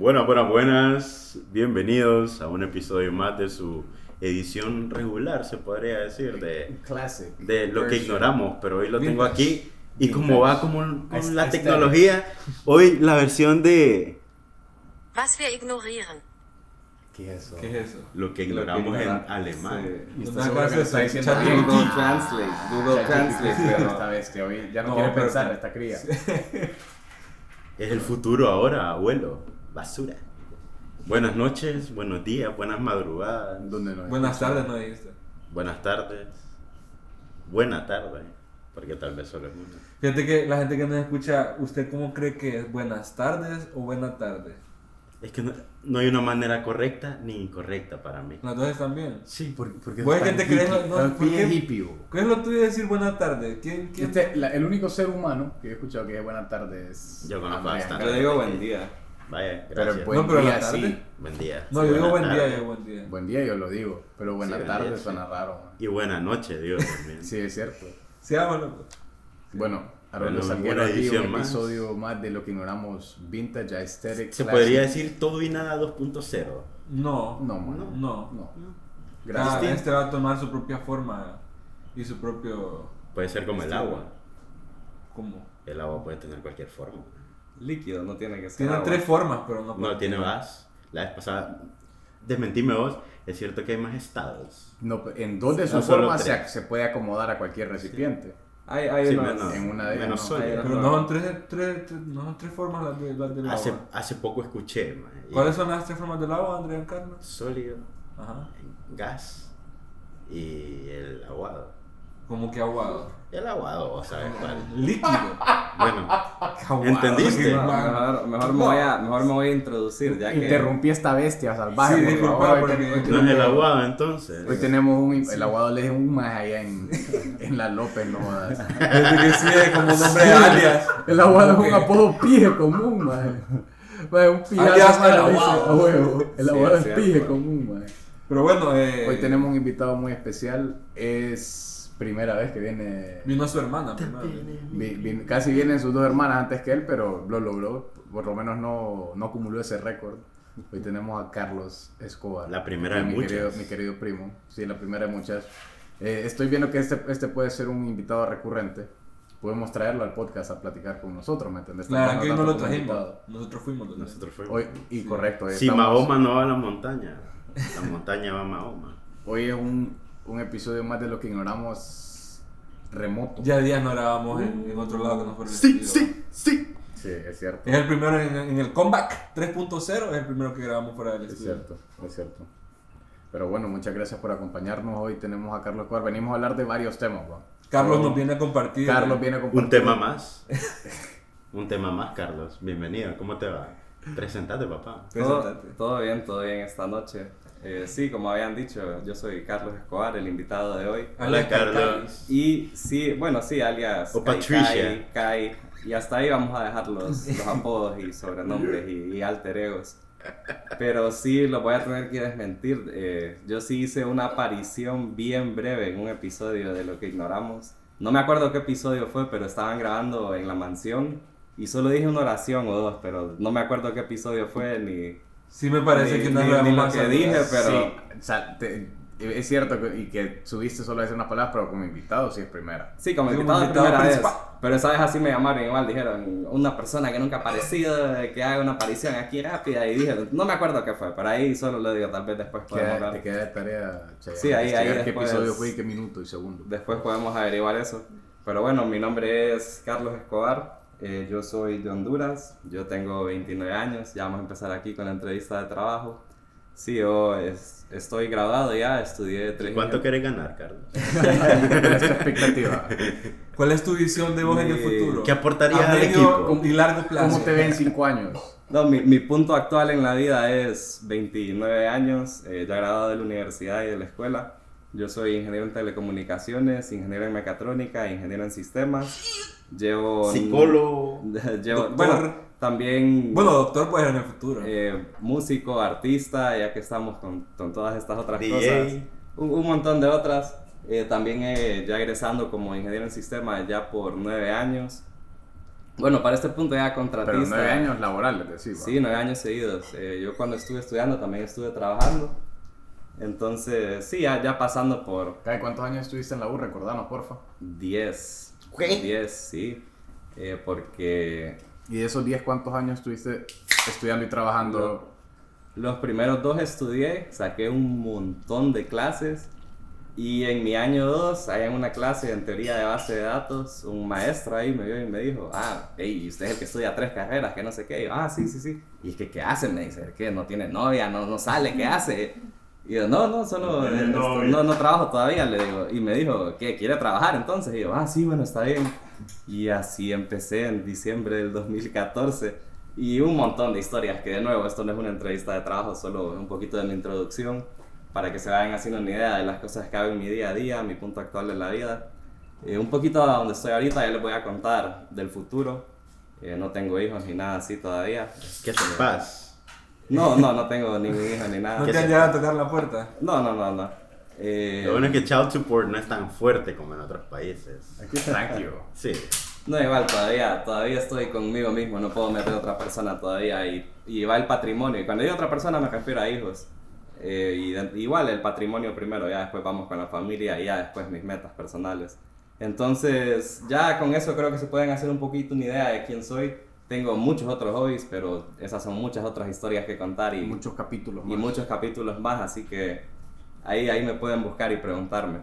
Buenas, buenas, buenas. Bienvenidos a un episodio más de su edición regular, se podría decir, de, Classic. de lo que version. ignoramos. Pero hoy lo tengo Vintage. aquí. Y como va como con Aesthetic. la tecnología, hoy la versión de Was wir ignorieren. ¿Qué es eso? ¿Qué es eso? lo que ignoramos en ignora- alemán. Y Una está seguro clase que lo está de diciendo chat bien. Google Translate, Google Translate, pero Esta bestia hoy ya no, No, quiere pero- pensar esta cría. Es el futuro ahora, abuelo. Basura. Buenas noches, buenos días, buenas madrugadas, ¿Dónde no Buenas tardes, no dijiste. buenas tardes, buena tarde, porque tal vez solo es una. Fíjate que la gente que nos escucha, ¿usted cómo cree que es? ¿Buenas tardes o buena tarde? Es que no, no hay una manera correcta ni incorrecta para mí. Las dos están bien. Sí, porque, Vos es que te crees, no, ¿por qué? hippie. ¿Qué es lo tuyo de decir buena tarde? ¿Quién, quién? Este, la- el único ser humano que he escuchado que es buena tarde es. Yo conozco bastante. yo digo buen día. Vaya, Pero gracias. buen No, pero la día tarde. sí. Buen día. No, Sí, yo digo buen día, tarde. yo buen día. Buen día yo lo digo, pero buena Sí, tarde día, suena sí. raro. man. Y buena noche, digo también. Sí, es cierto. Sí, vámonos. Bueno, Arroyo Bueno, aquí, edición un más. episodio más de lo que ignoramos Vintage Aesthetic. Se Classic. podría decir todo y nada 2.0. No. No, mano. No. No. Ah, Gracias. este va a tomar su propia forma y su propio... Puede ser como el agua. ¿Cómo? El agua puede tener cualquier forma. Líquido, no tiene que ser. Tiene agua. tres formas, pero no No puede- tiene vas. La vez pasada, desmentime vos, es cierto que hay más estados. No, en dos de No, sus solo formas se, se puede acomodar a cualquier recipiente. Hay, hay Sí, menos, en una de ellas, menos no. sólido. Pero no son tres, tres, tres- no son tres formas las, de, las del agua. Hace, hace poco escuché, man, ¿Cuáles son las tres formas del agua, Andrea Carlos? Sólido, Ajá. gas y el aguado. Como que aguado. El aguado, sabes cuál. Líquido. Bueno, Aguado. ¿Entendiste? Mejor, mejor me voy a, mejor me voy a introducir, ya que. Interrumpí esta bestia salvaje. Sí, por disculpa, favor. Porque- no es el aguado entonces. Hoy tenemos un, el aguado le es un más allá en, en la López, no jodas. Que sí es como nombre de alias. El aguado es un apodo pije común, man. Un pijazo, el aguado. El es es pije común, man. Pero bueno, eh, Hoy tenemos un invitado muy especial. Es primera vez que viene. Vino su hermana primero. vi- vi- casi vienen sus dos hermanas antes que él, pero lo logró. Por lo menos no, no acumuló ese récord. Hoy tenemos a Carlos Escobar. La primera de mi muchas. Querido, mi querido primo. Sí, la primera de muchas. Eh, estoy viendo que este, este puede ser un invitado recurrente. Podemos traerlo al podcast a platicar con nosotros, ¿me entiendes? Claro, que no lo trajimos. invitado. Nosotros fuimos. los Nosotros fuimos. Hoy, y correcto. hoy si estamos- Mahoma no va a la montaña, la montaña va a Mahoma. Hoy es un, un episodio más de lo que ignoramos remoto. Ya días no grabamos en, en otro lado que no fuera el Sí, estudio. sí, sí. Sí, es cierto. Es el primero en, en el comeback 3.0, es el primero que grabamos fuera del Es estudio. cierto, es cierto. Pero bueno, muchas gracias por acompañarnos. Hoy tenemos a Carlos Escobar. Venimos a hablar de varios temas. Carlos nos viene a compartir. Carlos viene a compartir Un tema más. Un tema más, Carlos. Bienvenido. ¿Cómo te va? Presentate, papá. Todo, Preséntate. todo bien, todo bien esta noche. Eh, sí, como habían dicho, yo soy Carlos Escobar, el invitado de hoy. Hola, Alias Carlos. Y sí, bueno, sí, alias O Kai Patricia. Kai, Kai, y hasta ahí vamos a dejar los, los apodos y sobrenombres y, y alter egos. Pero sí, lo voy a tener que desmentir. Eh, yo sí hice una aparición bien breve en un episodio de Lo que ignoramos. No me acuerdo qué episodio fue, pero estaban grabando en la mansión y solo dije una oración o dos, pero no me acuerdo qué episodio fue ni... Sí me parece Ni- que no ni- grabamos ni lo más que dije, pero- Sí, o sea, te- es cierto que, y que subiste solo a decir unas palabras, pero como invitado sí es primera. Sí, como Sí, como invitado invitado primera vez. principal. Pero esa vez así me llamaron igual, dijeron, una persona que nunca ha aparecido, que haga una aparición aquí rápida, y dije, no me acuerdo qué fue, pero ahí solo lo digo, tal vez después podemos hablar. te queda de tarea, Che, Sí, ahí- ahí qué después- episodio fue y qué minuto y segundo. Después podemos averiguar eso. Pero bueno, mi nombre es Carlos Escobar, eh, yo soy de Honduras, yo tengo 29 años, ya vamos a empezar aquí con la entrevista de trabajo. Sí, yo es- estoy graduado ya, estudié tres ¿Cuánto años. querés ganar, Carlos? ¿Cuál es tu expectativa? ¿Cuál es tu visión de vos en el Mi- futuro? ¿Qué aportarías a al equipo? y largo plazo. ¿Cómo te ven en cinco años? No, mi, mi punto actual en la vida es 29 años, eh, ya graduado de la universidad y de la escuela. Yo soy ingeniero en telecomunicaciones, ingeniero en mecatrónica, ingeniero en sistemas. Llevo... Psicólogo. llevo Doctor. bueno, también... Bueno, doctor puede ser en el futuro. eh, músico, artista, ya que estamos con, con todas estas otras DJ. cosas. Un, un montón de otras. Eh, también eh, ya egresando como ingeniero en sistemas ya por nueve años. Bueno, para este punto ya contratista. Pero nueve años laborales, decís. ¿va? Sí, nueve años seguidos. Eh, yo cuando estuve estudiando también estuve trabajando. Entonces, sí, ya, ya pasando por ¿Cuántos años estuviste en la U? Recordanos, porfa. 10. ¿Qué? 10, sí. Eh, porque Y de esos 10, ¿cuántos años estuviste estudiando y trabajando? los primeros dos estudié, saqué un montón de clases. Y en mi año 2, allá en una clase en teoría de base de datos, un maestro ahí me vio y me dijo, ah, hey, usted es el que estudia tres carreras, que no sé qué. Y yo, ah, sí, sí, sí. Y es que, ¿qué hace? Me dice, ¿qué? No tiene novia, no, no sale, ¿qué hace? Y yo, no, no, solo, No eh, novia. no, no trabajo todavía, le digo. Y me dijo, ¿qué? ¿Quiere trabajar entonces? Y yo, ah, sí, bueno, está bien. Y así empecé en diciembre del 2014. Y un montón de historias, que de nuevo, esto no es una entrevista de trabajo, solo un poquito de mi introducción, para que se vayan haciendo una idea de las cosas que hago en mi día a día, mi punto actual de la vida. Eh, un poquito a donde estoy ahorita, ya les voy a contar del futuro. Eh, no tengo hijos ni nada así todavía. ¿Qué te pasa? No, no, no tengo ningún hijo ni nada. ¿No ¿Qué te han llegado a tocar la puerta? No, no, no, no. Eh, Lo bueno es que child support no es tan fuerte como en otros países. Aquí tranquilo. Sí. No, igual, todavía, todavía estoy conmigo mismo, no puedo meter a otra persona todavía y, y va el patrimonio. Y cuando digo otra persona me refiero a hijos. Eh, y de- igual el patrimonio primero, ya después vamos con la familia y ya después mis metas personales. Entonces, ya con eso creo que se pueden hacer un poquito una idea de quién soy. Tengo muchos otros hobbies, pero esas son muchas otras historias que contar y, Muchos capítulos y más. muchos capítulos más, así que ahí, ahí me pueden buscar y preguntarme.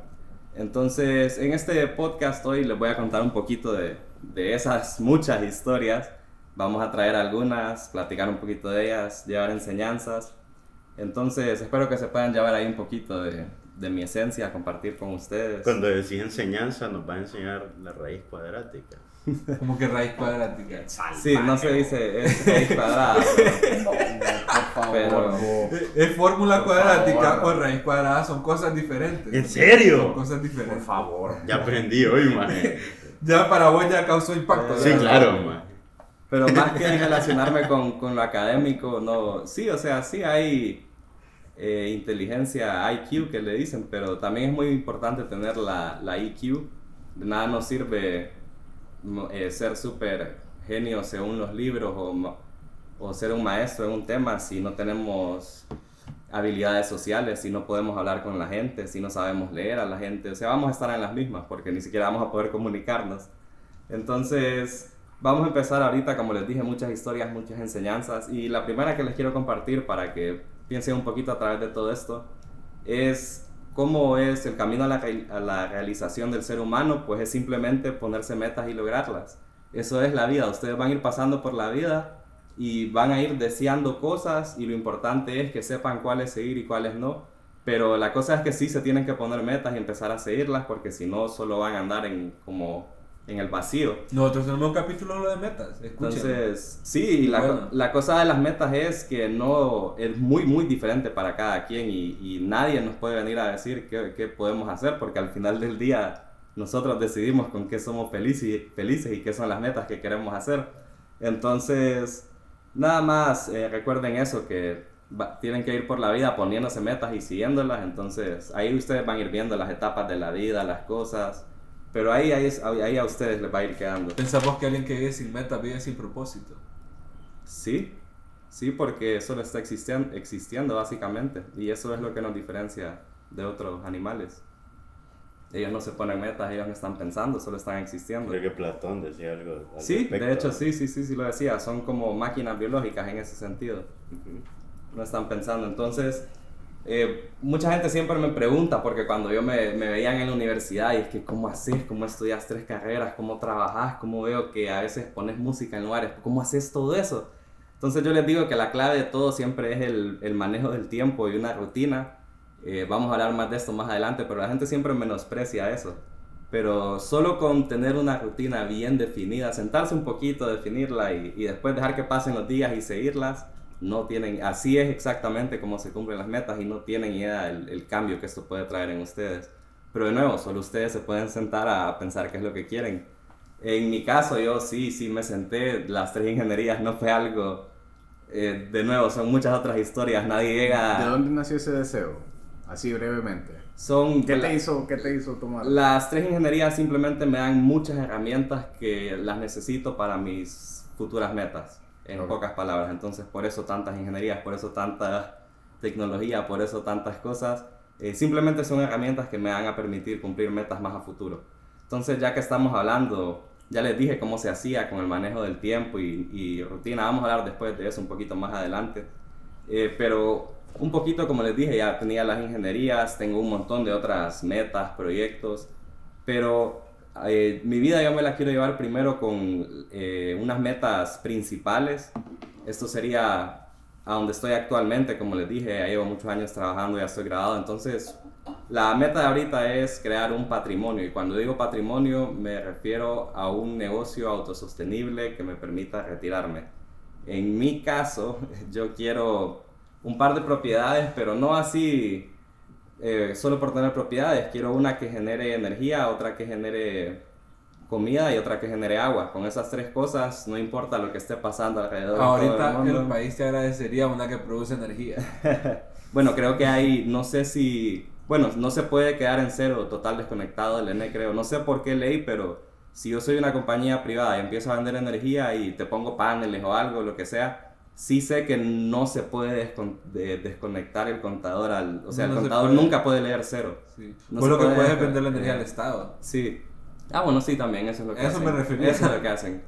Entonces, en este podcast hoy les voy a contar un poquito de, de esas muchas historias. Vamos a traer algunas, platicar un poquito de ellas, llevar enseñanzas. Entonces, espero que se puedan llevar ahí un poquito de, de mi esencia, compartir con ustedes. Cuando decís enseñanza, nos va a enseñar la raíz cuadrática. Como que raíz cuadrática. Sí, no se dice es raíz cuadrada. pero- Por favor. Pero-. Es fórmula cuadrática favor. o raíz cuadrada son cosas diferentes. ¿En serio? Son cosas diferentes. Por favor. Ya aprendí hoy, maje. Ya para vos ya causó impacto. Sí, ¿verdad? claro, maje. Pero más que relacionarme con, con lo académico, no. Sí, o sea, sí hay eh, inteligencia IQ que le dicen, pero también es muy importante tener la, la IQ. De nada nos sirve eh, ser súper genio según los libros o, o ser un maestro en un tema si no tenemos habilidades sociales, si no podemos hablar con la gente, si no sabemos leer a la gente. O sea, vamos a estar en las mismas porque ni siquiera vamos a poder comunicarnos. Entonces, vamos a empezar ahorita, como les dije, muchas historias, muchas enseñanzas. Y la primera que les quiero compartir para que piensen un poquito a través de todo esto es cómo es el camino a la, realización del ser humano, pues es simplemente ponerse metas y lograrlas. Eso es la vida, ustedes van a ir pasando por la vida y van a ir deseando cosas y lo importante es que sepan cuáles seguir y cuáles no. Pero la cosa es que sí se tienen que poner metas y empezar a seguirlas porque si no solo van a andar en como en el vacío. Nosotros tenemos un capítulo de lo de metas. Escuchen. Entonces, sí, la, Bueno. la cosa de las metas es que no es muy, muy diferente para cada quien y, y nadie nos puede venir a decir qué, qué podemos hacer porque al final del día nosotros decidimos con qué somos felices, felices y qué son las metas que queremos hacer. Entonces, nada más eh, recuerden eso, que va- tienen que ir por la vida poniéndose metas y siguiéndolas. Entonces, ahí ustedes van a ir viendo las etapas de la vida, las cosas. Pero ahí, ahí, es- ahí a ustedes les va a ir quedando. Pensamos que alguien que vive sin metas vive sin propósito. Sí, sí, porque solo está existiendo, existiendo básicamente. Y eso es lo que nos diferencia de otros animales. Ellos no se ponen metas, ellos no están pensando, solo están existiendo. Creo que Platón decía algo. al Sí, respecto. de hecho sí, sí, sí, sí lo decía. Son como máquinas biológicas en ese sentido. No están pensando. Entonces, eh, mucha gente siempre me pregunta, porque cuando yo me, me veían en la universidad, y es que cómo haces, cómo estudias tres carreras, cómo trabajas, cómo veo que a veces pones música en lugares, cómo haces todo eso. Entonces yo les digo que la clave de todo siempre es el, manejo del tiempo y una rutina. Eh, vamos a hablar más de esto más adelante, pero la gente siempre menosprecia eso. Pero solo con tener una rutina bien definida, sentarse un poquito, definirla y, y después dejar que pasen los días y seguirlas, no tienen, así es exactamente como se cumplen las metas y no tienen idea del el cambio que esto puede traer en ustedes. Pero de nuevo, solo ustedes se pueden sentar a pensar qué es lo que quieren. En mi caso, yo sí, sí me senté, las tres ingenierías no fue algo, eh, de nuevo, son muchas otras historias, nadie ¿De llega... dónde nació ese deseo? así brevemente. Son ¿Qué te hizo, qué te hizo tomar? Las tres ingenierías simplemente me dan muchas herramientas que las necesito para mis futuras metas, en pocas palabras. Entonces, por eso tantas ingenierías, por eso tanta tecnología, por eso tantas cosas. eh, simplemente son herramientas que me van a permitir cumplir metas más a futuro. Entonces, ya que estamos hablando, ya les dije cómo se hacía con el manejo del tiempo y, y rutina. Vamos a hablar después de eso un poquito más adelante. Eh, pero un poquito, como les dije, ya tenía las ingenierías, tengo un montón de otras metas, proyectos, pero eh, mi vida yo me la quiero llevar primero con eh, unas metas principales. Esto sería a donde estoy actualmente, como les dije, ya llevo muchos años trabajando, ya estoy graduado, entonces la meta de ahorita es crear un patrimonio y cuando digo patrimonio me refiero a un negocio autosostenible que me permita retirarme. En mi caso, yo quiero un par de propiedades, pero no así eh, solo por tener propiedades. Quiero una que genere energía, otra que genere comida y otra que genere agua. Con esas tres cosas, no importa lo que esté pasando alrededor. de todo Ahorita el mundo. el país te agradecería una que produce energía. Bueno, creo que hay, no sé si, bueno, no se puede quedar en cero total desconectado del ENE, creo. No sé por qué ley, pero si yo soy una compañía privada y empiezo a vender energía y te pongo paneles o algo, lo que sea, sí sé que no se puede descon- de- desconectar el contador al, o sea, No el se contador puede. nunca puede leer cero. Sí. No se lo que puede- puedes es vender la energía al Estado. Sí. Ah, bueno, sí, también, eso es lo que Eso hacen. me refería. Eso es lo que hacen.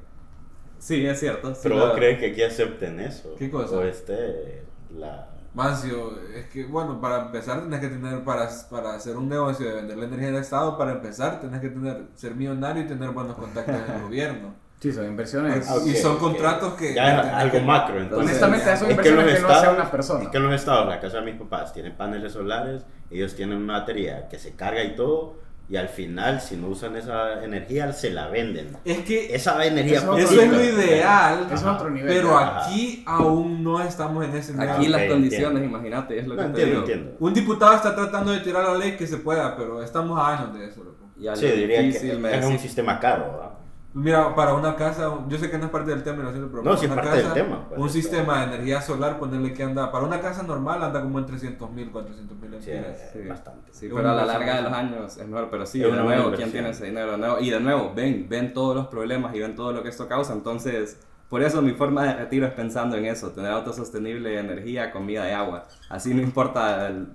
Sí, es cierto. sí Pero vos crees que aquí acepten eso. ¿Qué cosa? O este, la... Mancio, es que bueno, para empezar tenés que tener, para, para hacer un negocio de vender la energía al Estado, para empezar tenés que tener, ser millonario y tener buenos contactos en el gobierno. Sí, son inversiones. Ah, ok, y son contratos que... Ya es algo que- macro, entonces. Honestamente, son Es que inversiones que, no hace estados, una persona. es que en los estados, la casa de mis papás, tienen paneles solares, ellos tienen una batería que se carga y todo, y al final, si no usan esa energía, se la venden. Es que Esa energía Eso- eso es lo ideal, Es otro nivel. pero Ajá. aquí aún no estamos en ese nivel. Aquí las condiciones, entiendo. imagínate, es lo No, que te entiendo, digo. entiendo. Un diputado está tratando de tirar la ley que se pueda, pero estamos a años de eso, loco. Y Sí, diría que es un sistema caro, ¿verdad? Mira, para una casa, yo sé que no es parte del tema, lo siento, pero No, para es una parte del casa, tema, pues, un sistema de energía solar, ponerle que anda, para una casa normal anda como en 300 mil, 400 mil Sí, es Sí. bastante. Sí, Es pero a la larga de los años es mejor, pero sí, Es de nuevo, ¿quién tiene ese dinero? de nuevo? Y de nuevo, ven, ven todos los problemas y ven todo lo que esto causa, entonces, por eso mi forma de retiro es pensando en eso, tener autosostenible energía, comida y agua. Así no importa el-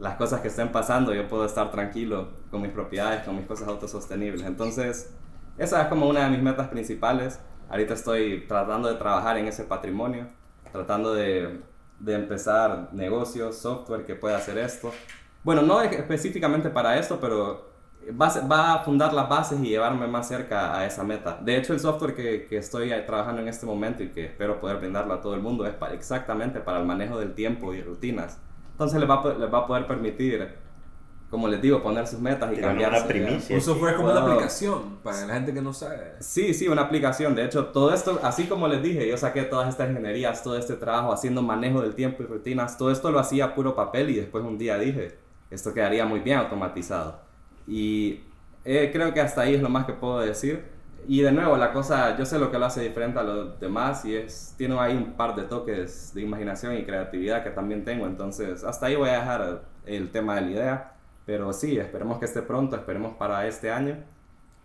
las cosas que estén pasando, yo puedo estar tranquilo con mis propiedades, con mis cosas autosostenibles. Entonces, esa es como una de mis metas principales. Ahorita estoy tratando de trabajar en ese patrimonio, tratando de, de empezar negocios, software que pueda hacer esto. Bueno, no es específicamente para esto, pero va va a fundar las bases y llevarme más cerca a esa meta. De hecho, el software que, que estoy trabajando en este momento y que espero poder brindarlo a todo el mundo es exactamente para el manejo del tiempo y rutinas. Entonces les va, les va a poder permitir, como les digo, poner sus metas y cambiarse. una primicia. Un software es como una aplicación, para la gente que no sabe. Sí, sí, una aplicación. De hecho, todo esto, así como les dije, yo saqué todas estas ingenierías, todo este trabajo haciendo manejo del tiempo y rutinas, todo esto lo hacía a puro papel y después un día dije, esto quedaría muy bien automatizado. Y eh, creo que hasta ahí es lo más que puedo decir. Y de nuevo, la cosa, yo sé lo que lo hace diferente a los demás y es, tiene ahí un par de toques de imaginación y creatividad que también tengo. Entonces, hasta ahí voy a dejar el tema de la idea. Pero sí, esperemos que esté pronto, esperemos para este año.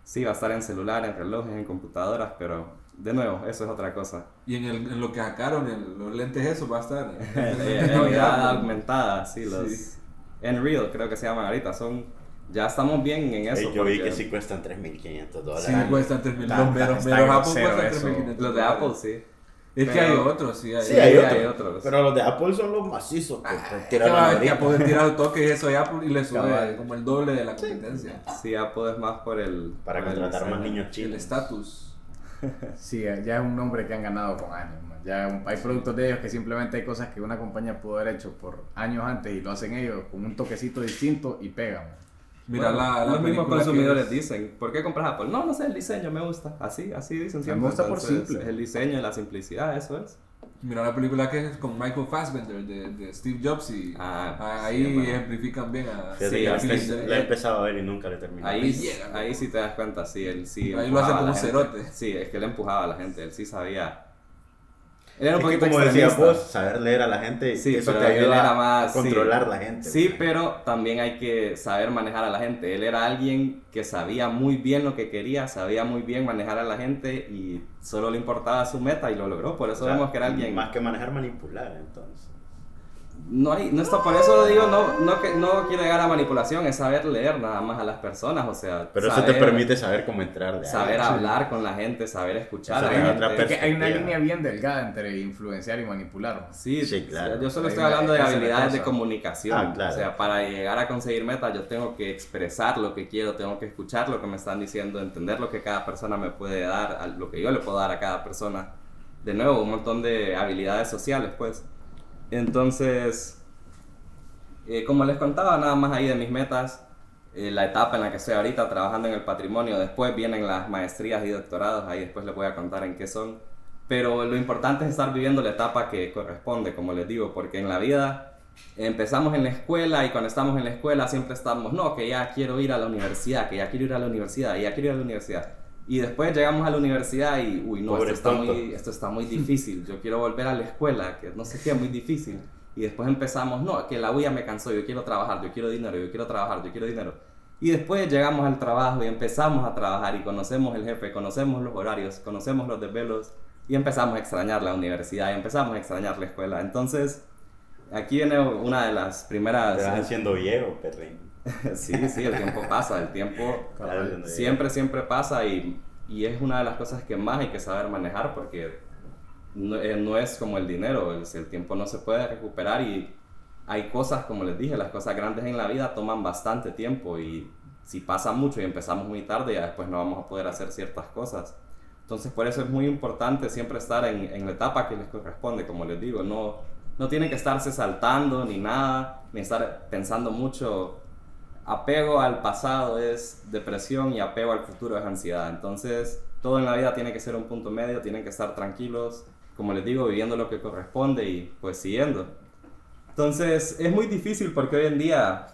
Sí, va a estar en celular, en relojes, en computadoras, pero de nuevo, eso es otra cosa. Y en, el, en lo que sacaron, en los lentes, eso va a estar. Eh, realidad aumentada, sí, los Sí. Unreal creo que se llaman ahorita, son, ya estamos bien en eso. Ey, yo vi que sí cuestan 3.500 dólares. Sí, cuestan 3 mil. Está- Los meros, Apple cuestan eso. 3.500 Los de Apple, sí. Es que hay otros, sí. Hay, Sí, hay, Sí, otros, hay otros. Pero los de Apple son los macizos que te que tiran va, que. Apple tira el toque y eso y Apple y le sube Cabal. como el doble de la competencia. Sí, Apple es más por el... Para por el contratar más niños El chinos. estatus. Sí, ya es un nombre que han ganado con años. Ya un- hay productos de ellos que simplemente hay cosas que una compañía pudo haber hecho por años antes y lo hacen ellos con un toquecito distinto y pegan. Mira Bueno, la, la los mismos consumidores es- dicen, ¿por qué compras Apple? No, no sé, el diseño me gusta. Así, así dicen siempre. Me gusta por Entonces, simple. El diseño la simplicidad, eso es. Mira la película que es con Michael Fassbender de, de Steve Jobs y Ah, ahí sí, ejemplifican bien a Sí, que la, he empezado a ver y nunca la he terminado. Ahí, ahí sí te das cuenta, sí, él sí. Ahí lo hace como cerote. Sí, es que él empujaba a la gente, él sí sabía. Era un Es poquito como decías vos, saber leer a la gente, Sí, eso te ayuda a más, sí. controlar la gente. Sí, pues. pero también hay que saber manejar a la gente. Él era alguien que sabía muy bien lo que quería, sabía muy bien manejar a la gente y solo le importaba su meta y lo logró. Por eso O sea, vemos que era alguien... Más que manejar, manipular, entonces. No hay, no está, por eso digo, no, no, que, no quiero llegar a manipulación, es saber leer nada más a las personas, o sea, Pero eso saber- te permite saber cómo entrar de saber ahí. hablar con la gente, saber escuchar a Saber la otra gente. Es que hay una línea bien delgada entre influenciar y manipular. Sí, Sí, claro. Yo solo Hay estoy hablando de la habilidades de comunicación. Ah, claro. O sea, para llegar a conseguir metas, yo tengo que expresar lo que quiero, tengo que escuchar lo que me están diciendo, entender lo que cada persona me puede dar, a- lo que yo le puedo dar a cada persona. De nuevo, un montón de habilidades sociales, pues. Entonces, eh, como les contaba, nada más ahí de mis metas, eh, la etapa en la que estoy ahorita trabajando en el patrimonio, después vienen las maestrías y doctorados, ahí después les voy a contar en qué son. Pero lo importante es estar viviendo la etapa que corresponde, como les digo, porque en la vida empezamos en la escuela y cuando estamos en la escuela siempre estamos, no, que ya quiero ir a la universidad, que ya quiero ir a la universidad, ya quiero ir a la universidad. Y después llegamos a la universidad y, uy, no, esto está, muy, esto está muy difícil, yo quiero volver a la escuela, que no sé qué, muy difícil. Y después empezamos, no, que la UIA me cansó, yo quiero trabajar, yo quiero dinero, yo quiero trabajar, yo quiero dinero. Y después llegamos al trabajo y empezamos a trabajar y conocemos el jefe, conocemos los horarios, conocemos los desvelos y empezamos a extrañar la universidad y empezamos a extrañar la escuela. Entonces, aquí viene una de las primeras... Te vas haciendo viejo, perrín. sí, sí, el tiempo pasa, el tiempo siempre, siempre pasa y, y es una de las cosas que más hay que saber manejar porque no, eh, no es como el dinero, el, el tiempo no se puede recuperar y hay cosas, como les dije, las cosas grandes en la vida toman bastante tiempo y si pasa mucho y empezamos muy tarde, ya después no vamos a poder hacer ciertas cosas. Entonces por eso es muy importante siempre estar en, en la etapa que les corresponde, como les digo, no, no tienen que estarse saltando ni nada, ni estar pensando mucho. Apego al pasado es depresión y apego al futuro es ansiedad. Entonces todo en la vida tiene que ser un punto medio, tienen que estar tranquilos, como les digo, viviendo lo que corresponde y pues siguiendo. Entonces es muy difícil porque hoy en día,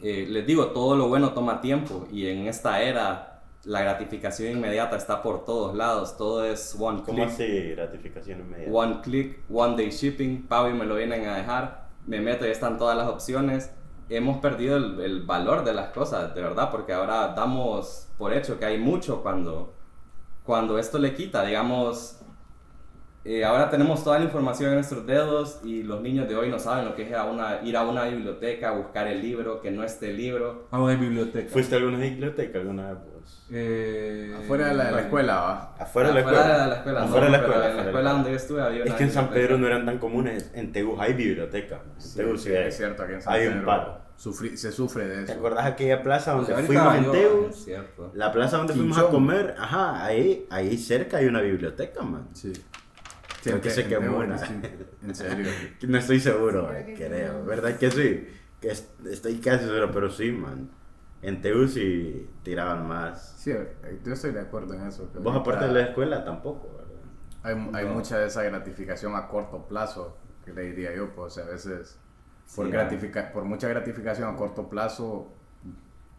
eh, les digo, todo lo bueno toma tiempo y en esta era la gratificación inmediata está por todos lados, todo es one ¿Cómo click. así gratificación inmediata? One click, one day shipping, Pau y me lo vienen a dejar, me meto y están todas las opciones. Hemos perdido el, el valor de las cosas, de verdad, porque ahora damos por hecho que hay mucho cuando, cuando esto le quita, digamos, eh, ahora tenemos toda la información en nuestros dedos y los niños de hoy no saben lo que es ir a una, ir a una biblioteca, buscar el libro, que no esté el libro. Vamos a biblioteca. ¿Fuiste a alguna biblioteca alguna vez? Eh, Afuera de la, escuela, va. Afuera de la Afuera escuela. de la escuela, Afuera de la escuela. en la afuera de escuela la donde yo estuve había Es que en San. Pedro no eran tan comunes. En Tegus hay biblioteca. En Tegus sí hay. es cierto, aquí en San Hay un Pedro par. sufri- se sufre de ¿Te eso. acordás aquella plaza donde fuimos en cierto. La plaza donde fuimos a comer, ajá, ahí, ahí cerca hay una biblioteca, man. Sí. Creo que se quemó una. sí, En serio. No estoy seguro, Sí, creo sí. ¿Verdad que sí? Que es- estoy casi seguro, pero sí, man. En Tegus sí tiraban más. Sí, eh, yo estoy de acuerdo en eso. Vos aparte de la escuela tampoco, ¿verdad? Hay, hay No. mucha de esa gratificación a corto plazo, que le diría yo, pues o sea, a veces por, Sí, gratifica por mucha gratificación a corto plazo,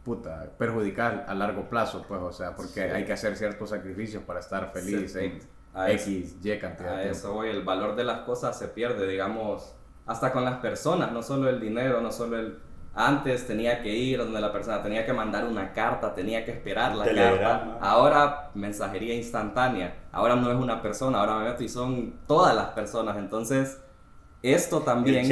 puta, perjudicar a largo plazo, pues, o sea, porque Sí. hay que hacer ciertos sacrificios para estar feliz Sí, en X, Y cantidad A de eso voy, el valor de las cosas se pierde, digamos, hasta con las personas, no solo el dinero, no solo el... Antes tenía que ir donde la persona, tenía que mandar una carta, tenía que esperar la Telegrama. carta. Ahora mensajería instantánea, ahora no es una persona, ahora me meto y son todas las personas. Entonces, esto también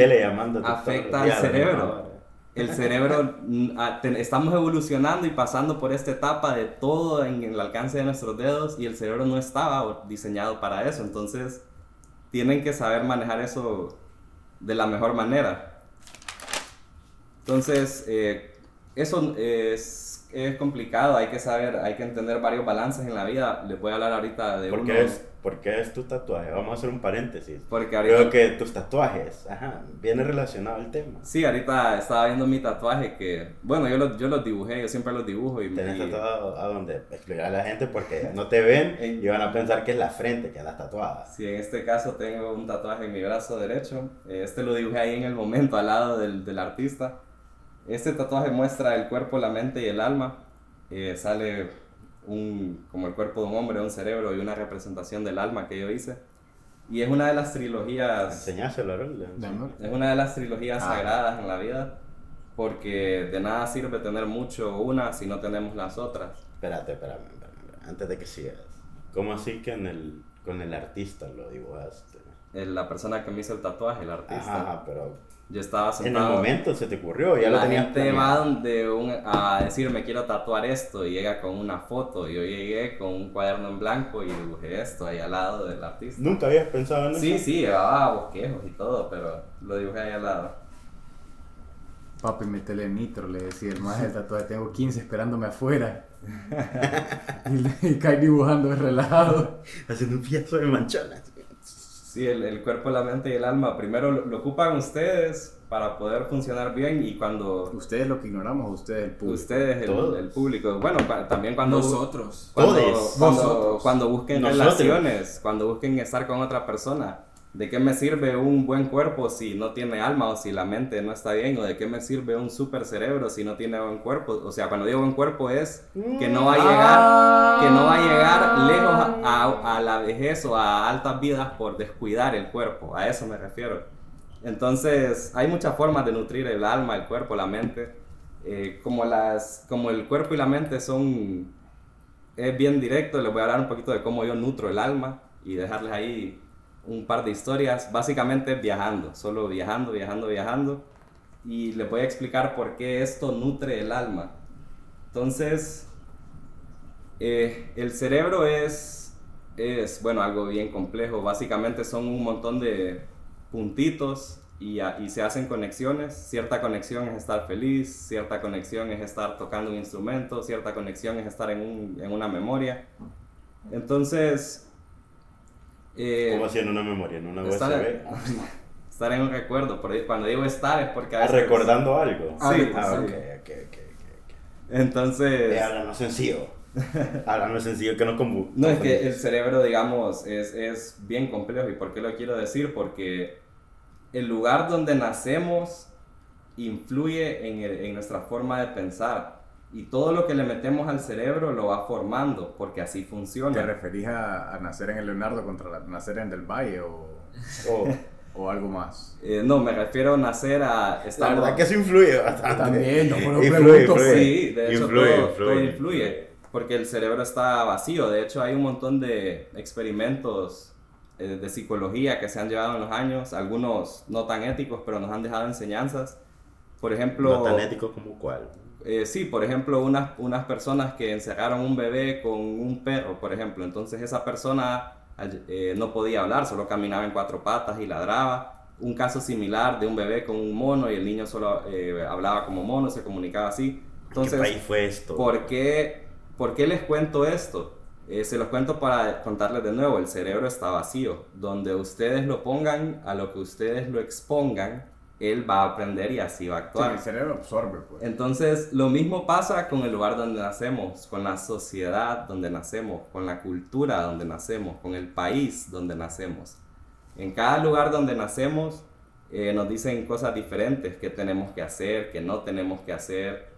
afecta al cerebro. el cerebro, mm, estamos evolucionando y pasando por esta etapa de todo en el alcance de nuestros dedos y el cerebro no estaba diseñado para eso. Entonces, tienen que saber manejar eso de la mejor manera. Entonces, eh, eso es, es complicado, hay que saber, hay que entender varios balances en la vida. Les voy a hablar ahorita de ¿Por uno. qué, es, ¿Por qué es tu tatuaje? Vamos a hacer un paréntesis. Porque ahorita... Creo que tus tatuajes, ajá, viene relacionado al tema. Sí, ahorita estaba viendo mi tatuaje que, bueno, yo los, yo los dibujé, yo siempre los dibujo y... Tenés tatuado a donde explicar a la gente porque no te ven En- y van a pensar que es la frente que andas tatuada. Sí, en este caso tengo un tatuaje en mi brazo derecho. Este lo dibujé ahí en el momento, al lado del, del artista. Este tatuaje muestra el cuerpo, la mente y el alma. Eh, sale un, como el cuerpo de un hombre, un cerebro y una representación del alma que yo hice. Y es una de las trilogías Enseñáselo. Es una de las trilogías Ah. sagradas en la vida, porque de nada sirve tener mucho una si no tenemos las otras. Espérate, espérame, espérame, antes de que sigas. ¿Cómo así que en el, con el artista lo dibujaste? La persona que me hizo el tatuaje, el artista, Ajá, pero yo estaba en el sentado. momento se te ocurrió, ya lo la tenías gente planeado. va donde un, a decirme quiero tatuar esto y llega con una foto. Yo llegué con un cuaderno en blanco y dibujé esto ahí al lado del artista. ¿Nunca habías pensado en Sí, eso? sí, llevaba bosquejos y todo, pero lo dibujé ahí al lado. Papi, metele nitro, le decía el más del tatuaje. Tengo 15 esperándome afuera. y, y cae dibujando relajado. Haciendo un piazo de manchones. Sí, el, el cuerpo, la mente y el alma primero lo, lo ocupan ustedes para poder funcionar bien y cuando Ustedes lo que ignoramos, ustedes el público. ustedes, el, Todos. el público, bueno, también cuando... Nosotros. Cuando, Todes. cuando, Nosotros. cuando busquen Nosotros. relaciones, cuando busquen estar con otra persona, ¿de qué me sirve un buen cuerpo si no tiene alma o si la mente no está bien? ¿O de qué me sirve un super cerebro si no tiene buen cuerpo? O sea, cuando digo buen cuerpo es que no va a llegar, que no va a llegar lejos a, a- la vejez o a altas vidas por descuidar el cuerpo. A eso me refiero. Entonces, hay muchas formas de nutrir el alma, el cuerpo, la mente. Eh, como, las, como el cuerpo y la mente son es bien directo, les voy a hablar un poquito de cómo yo nutro el alma y dejarles ahí un par de historias, básicamente viajando, solo viajando, viajando, viajando, y les voy a explicar por qué esto nutre el alma. Entonces, eh, el cerebro es, es, bueno, algo bien complejo, básicamente son un montón de puntitos y, y se hacen conexiones. Cierta conexión es estar feliz, cierta conexión es estar tocando un instrumento, cierta conexión es estar en, un- en una memoria. Entonces, eh, ¿Cómo haciendo una memoria? ¿En una estar, USB? estar en un recuerdo. Por ahí- cuando digo estar es porque a Ah, veces- recordando algo. Sí, Ah, sí. ok, ok, ok, ok. Entonces... Eh, háblanos sencillo. háblanos sencillo que no convu- No, es que el cerebro, digamos, es, es bien complejo. ¿Y por qué lo quiero decir? Porque el lugar donde nacemos influye en, el- en nuestra forma de pensar. Y todo lo que le metemos al cerebro lo va formando, porque así ¿Te funciona. referís a, a nacer en el Leonardo contra la- nacer en Del Valle o, Oh, o algo más? Eh, no, me refiero a nacer a... la estamos- verdad que eso influye bastante. También, no, pero Influye, pregunto, influye. Sí, de hecho Influye, todo, influye. todo influye, porque el cerebro está vacío. De hecho hay un montón de experimentos eh, de psicología que se han llevado en los años, algunos no tan éticos, pero nos han dejado enseñanzas. Por ejemplo, No tan ético como cuál. Eh, sí, por ejemplo, unas, unas personas que encerraron un bebé con un perro, por ejemplo. Entonces esa persona eh, no podía hablar, solo caminaba en cuatro patas y ladraba. Un caso similar de un bebé con un mono y el niño solo eh, hablaba como mono, se comunicaba así. Entonces, ¿Qué país fue esto? ¿por qué, por qué les cuento esto? Eh, se los cuento para contarles de nuevo, el cerebro está vacío. Donde ustedes lo pongan, a lo que ustedes lo expongan, él va a aprender y así va a Sí, actuar. el cerebro absorbe, pues. Entonces, lo mismo pasa con el lugar donde nacemos, con la sociedad donde nacemos, con la cultura donde nacemos, con el país donde nacemos. En cada lugar donde nacemos eh, nos dicen cosas diferentes, qué tenemos que hacer, qué no tenemos que hacer,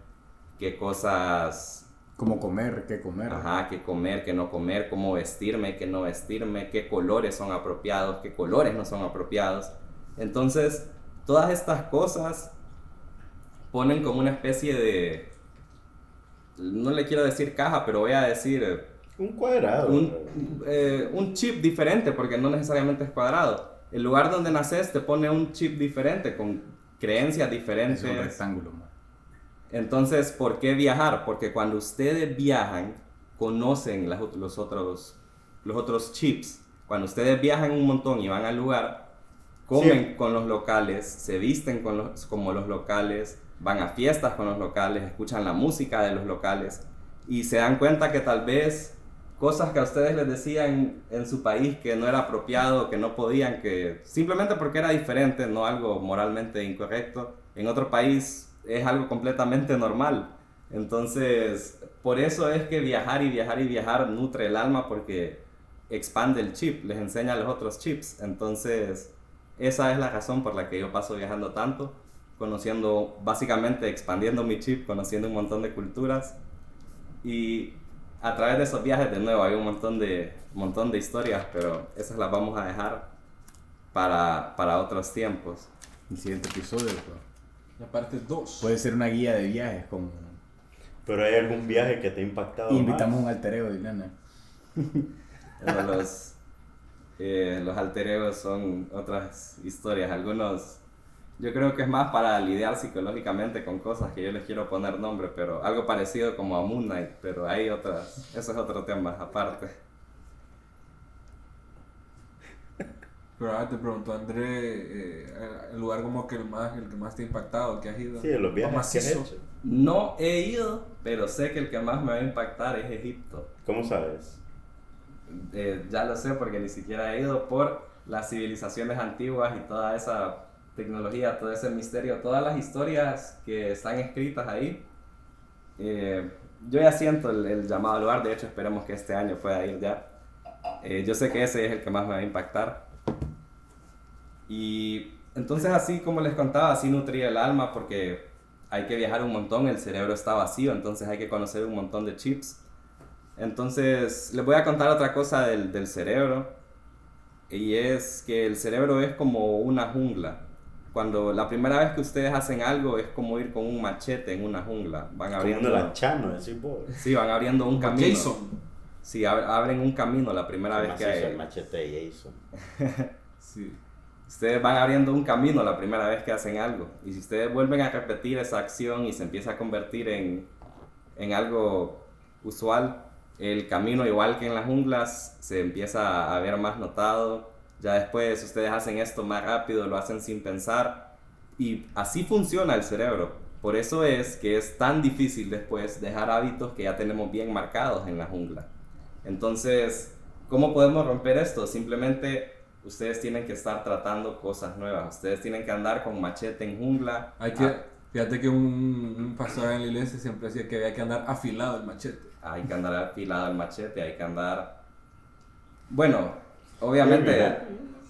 qué cosas Como comer, qué comer. Ajá, qué comer, qué no comer, cómo vestirme, qué no vestirme, qué colores son apropiados, qué colores no son apropiados. Entonces, todas estas cosas ponen como una especie de, no le quiero decir caja, pero voy a decir Un cuadrado. un, eh, un chip diferente, porque no necesariamente es cuadrado. El lugar donde naces te pone un chip diferente, con creencias Es diferentes. un rectángulo. Entonces, ¿por qué viajar? Porque cuando ustedes viajan, conocen las los, otros, los otros chips. Cuando ustedes viajan un montón y van al lugar, comen con los locales, se visten con los, como los locales, van a fiestas con los locales, escuchan la música de los locales y se dan cuenta que tal vez cosas que a ustedes les decían en su país que no era apropiado, que no podían, que simplemente porque era diferente, no algo moralmente incorrecto, en otro país es algo completamente normal. Entonces, por eso es que viajar y viajar y viajar nutre el alma porque expande el chip, les enseña los otros chips. Entonces, esa es la razón por la que yo paso viajando tanto, conociendo, básicamente expandiendo mi chip, conociendo un montón de culturas. Y a través de esos viajes, de nuevo, hay un montón de, montón de historias, pero esas las vamos a dejar para, para otros tiempos. El siguiente episodio, pues. La parte 2. Puede ser una guía de viajes con... Pero hay algún viaje que te ha impactado. Invitamos más? un alter ego de Ilana. Pero los, eh, los alter egos son otras historias. Algunos, yo creo que es más para lidiar psicológicamente con cosas que yo les quiero poner nombre, pero algo parecido como a Moon Knight, pero hay otras, eso es otro tema aparte. Pero ahora te pregunto, André, eh, el lugar como que el más, el que más te ha impactado, que has ido. Sí, los viajes Más que has hecho. No he ido, pero sé que el que más me va a impactar es Egipto. ¿Cómo sabes? Eh, ya lo sé porque ni siquiera he ido por las civilizaciones antiguas y toda esa tecnología, todo ese misterio, todas las historias que están escritas ahí. Eh, yo ya siento el, el llamado lugar, de hecho esperemos que este año pueda ir ya. Eh, yo sé que ese es el que más me va a impactar. Y entonces así como les contaba, así nutría el alma porque hay que viajar un montón, el cerebro está vacío, entonces hay que conocer un montón de chips. Entonces, les voy a contar otra cosa del, del cerebro. Y es que el cerebro es como una jungla. Cuando la primera vez que ustedes hacen algo es como ir con un machete en una jungla. Van abriendo, un lanchano, decís vos. sí, van abriendo un camino. Jason. Sí, ab- abren un camino la primera vez que el machete de Jason. Sí. Ustedes van abriendo un camino la primera vez que hacen algo. Y si ustedes vuelven a repetir esa acción y se empieza a convertir en, en algo usual, el camino, igual que en las junglas, se empieza a ver más notado. Ya después ustedes hacen esto más rápido, lo hacen sin pensar. Y así funciona el cerebro. Por eso es que es tan difícil después dejar hábitos que ya tenemos bien marcados en la jungla. Entonces, ¿cómo podemos romper esto? Simplemente ustedes tienen que estar tratando cosas nuevas. Ustedes tienen que andar con machete en jungla. Hay que, Ah, fíjate que un, un pastor en la iglesia siempre decía que había que andar afilado el machete. Hay que andar afilado el machete, hay que andar... Bueno, obviamente...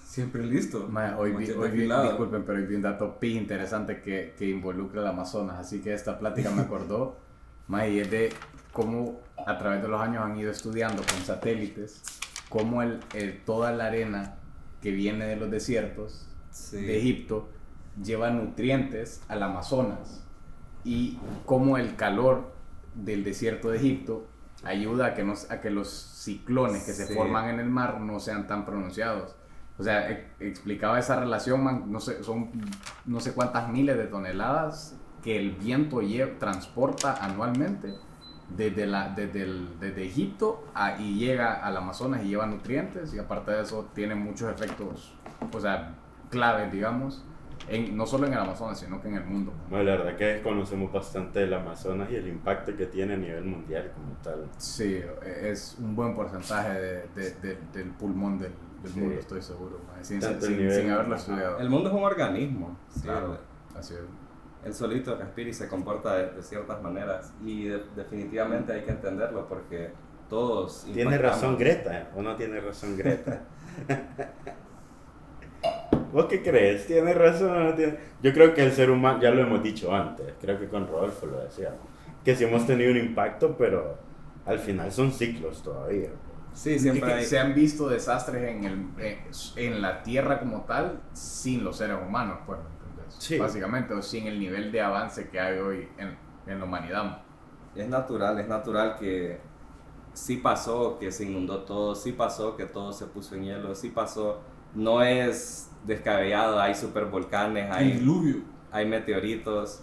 Siempre listo. Ma, hoy vi, hoy vi- disculpen, pero hoy vi un dato pi interesante que, que involucra el Amazonas, así que esta plática me acordó, ma, y es de cómo a través de los años han ido estudiando con satélites, cómo el, el- toda la arena que viene de los desiertos Sí. de Egipto lleva nutrientes al Amazonas y cómo el calor del desierto de Egipto ayuda a que, nos, a que los ciclones que se Sí. forman en el mar no sean tan pronunciados. O sea, e- explicaba esa relación, man, no sé, son no sé cuántas miles de toneladas que el viento lle- transporta anualmente desde, la, desde, el- desde Egipto a- y llega al Amazonas y lleva nutrientes y aparte de eso tiene muchos efectos, o sea, claves, digamos, en, no solo en el Amazonas, sino que en el mundo. Bueno, la verdad que conocemos bastante del Amazonas y el impacto que tiene a nivel mundial como tal. Sí, es un buen porcentaje de- de- de- del pulmón del, del Sí. mundo, estoy seguro, sin, Tanto sin- el nivel- sin haberlo estudiado. El mundo es un organismo. sí, Claro, así es. El solito respira y se comporta de, de ciertas maneras. Y de- definitivamente hay que entenderlo porque todos... ¿Tiene razón Greta o no tiene razón Greta? ¿Vos qué crees? ¿Tiene razón o no tiene? Yo creo que el ser humano, ya lo hemos dicho antes, creo que con Rodolfo lo decíamos, que sí hemos tenido un impacto, pero al final son ciclos todavía. Sí, siempre hay... se han visto desastres en, el, en, en la Tierra como tal sin los seres humanos, pues. Sí. Básicamente, o sin el nivel de avance que hay hoy en, en la humanidad. Es natural, es natural que sí pasó que se inundó todo, sí pasó que todo se puso en hielo, sí pasó. No es descabellado, hay supervolcanes, El hay, diluvio. hay meteoritos,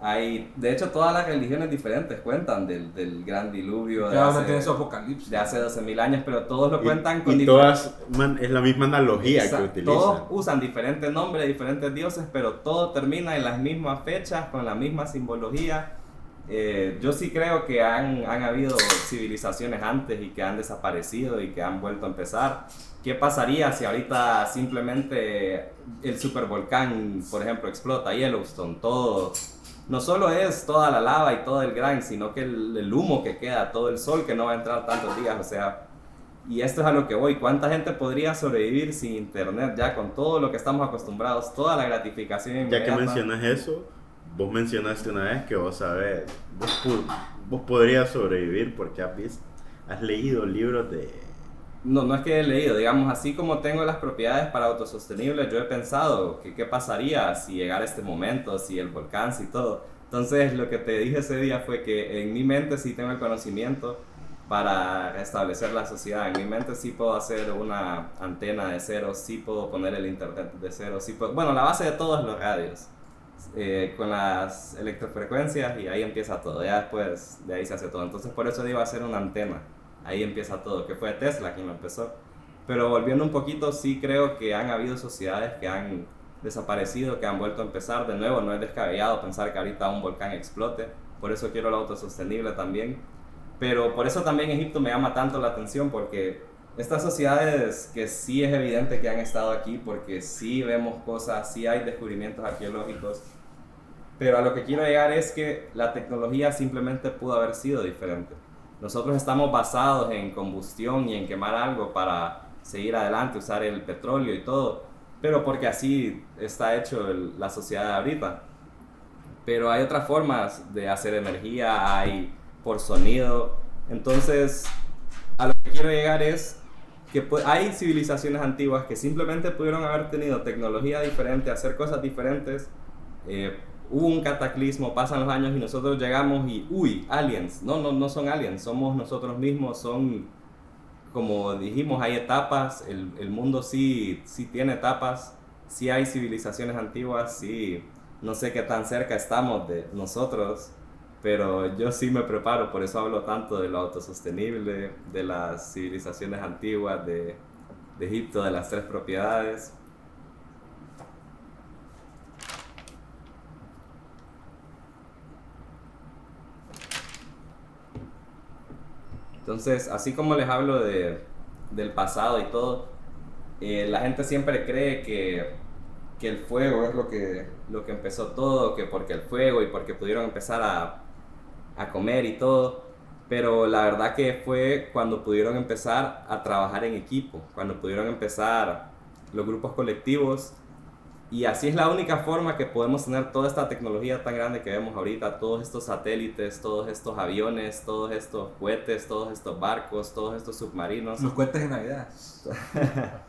hay... De hecho, todas las religiones diferentes cuentan del, del gran diluvio de Cada una hace, tiene su apocalipsis. de hace 12.000 años, pero todos lo Y- cuentan con y, difer- todas, man, es la misma analogía que utilizan. Todos usan diferentes nombres, diferentes dioses, pero todo termina en las mismas fechas, con la misma simbología. Eh, yo sí creo que han, han habido civilizaciones antes y que han desaparecido y que han vuelto a empezar. ¿Qué pasaría si ahorita simplemente el supervolcán, por ejemplo, explota Yellowstone? Todo, no solo es toda la lava y todo el gran, sino que el, el humo que queda, todo el sol que no va a entrar tantos días, o sea, y esto es a lo que voy. ¿Cuánta gente podría sobrevivir sin internet ya con todo lo que estamos acostumbrados, toda la gratificación Ya inmediata? que mencionas eso, vos mencionaste una vez que vos sabés, vos, vos podrías sobrevivir porque has visto, has leído libros de no, no es que he leído, digamos, así como tengo las propiedades para autosostenibles, yo he pensado que qué pasaría si llegara este momento, si el volcán, si todo. Entonces, lo que te dije ese día fue que en mi mente sí tengo el conocimiento para restablecer la sociedad. En mi mente sí puedo hacer una antena de cero, sí puedo poner el internet de cero, sí puedo... Bueno, la base de todo es los radios, eh, con las electrofrecuencias y ahí empieza todo. Ya después de ahí se hace todo. Entonces por eso digo hacer una antena. Ahí empieza todo, que fue Tesla quien lo empezó. Pero volviendo un poquito, sí creo que han habido sociedades que han desaparecido, que han vuelto a empezar de nuevo. No es descabellado pensar que ahorita un volcán explote. Por eso quiero lo autosostenible también pero por eso también Egipto me llama tanto la atención, porque estas sociedades que sí es evidente que han estado aquí, porque sí vemos cosas, sí hay descubrimientos arqueológicos, pero a lo que quiero llegar es que la tecnología simplemente pudo haber sido diferente. Nosotros estamos basados en combustión y en quemar algo para seguir adelante, usar el petróleo y todo, pero porque así está hecho la sociedad ahorita. Pero hay otras formas de hacer energía, hay por sonido. Entonces, a lo que quiero llegar es que hay civilizaciones antiguas que simplemente pudieron haber tenido tecnología diferente, hacer cosas diferentes. Eh, hubo un cataclismo, pasan los años y nosotros llegamos y, uy, aliens. No, no, no son aliens, somos nosotros mismos, son, como dijimos, hay etapas, el, el mundo sí, sí tiene etapas, sí hay civilizaciones antiguas, sí, no sé qué tan cerca estamos de nosotros pero yo sí me preparo, por eso hablo tanto de lo autosostenible, de las civilizaciones antiguas, de, de Egipto, de las tres propiedades. Entonces, así como les hablo de, del pasado y todo, eh, la gente siempre cree que, que, el fuego es lo que, lo que empezó todo, que porque el fuego y porque pudieron empezar a, a comer y todo. Pero la verdad que fue cuando pudieron empezar a trabajar en equipo, cuando pudieron empezar los grupos colectivos. Y así es la única forma que podemos tener toda esta tecnología tan grande que vemos ahorita, todos estos satélites, todos estos aviones, todos estos cohetes, todos estos barcos, todos estos submarinos. Los cohetes de Navidad.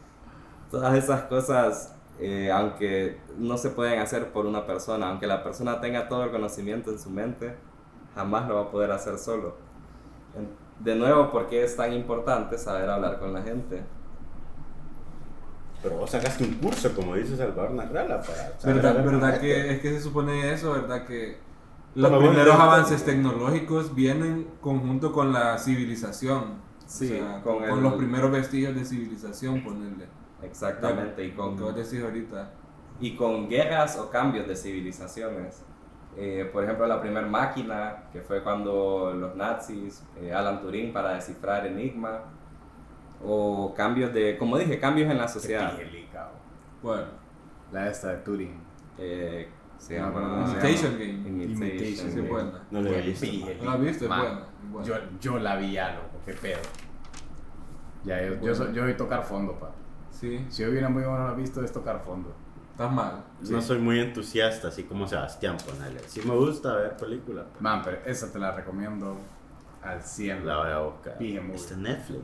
Todas esas cosas, eh, aunque no se pueden hacer por una persona, aunque la persona tenga todo el conocimiento en su mente, jamás lo va a poder hacer solo. De nuevo, ¿por qué es tan importante saber hablar con la gente? Pero vos sacaste un curso, como dice Salvador Narrala, para... ¿Verdad, verdad que es que se supone eso? ¿Verdad que los primeros avances tecnológicos vienen conjunto con la civilización? Sí, con, los primeros vestigios de civilización, ponerle. Exactamente, y con... vos decís ahorita. Y con guerras o cambios de civilizaciones. Eh, por ejemplo, la primera máquina, que fue cuando los nazis, eh, Alan Turing para descifrar Enigma, o cambios de, como dije, cambios en la sociedad. Bueno, la esta de Turing. Eh, se llama Imitation Game. Imitation, Game. Buena. No la he visto. ¿No la viste? Buena. Yo, yo la vi ya, loco, qué pedo. Ya, yo, yo, yo, voy a tocar fondo, pa. Sí. Si yo hubiera muy bueno la visto, es tocar fondo. Estás mal. No soy muy entusiasta, así como Sebastián, ponele. Sí me gusta ver películas. Man, pero esa te la recomiendo al 100. La voy a buscar. ¿Está en Netflix?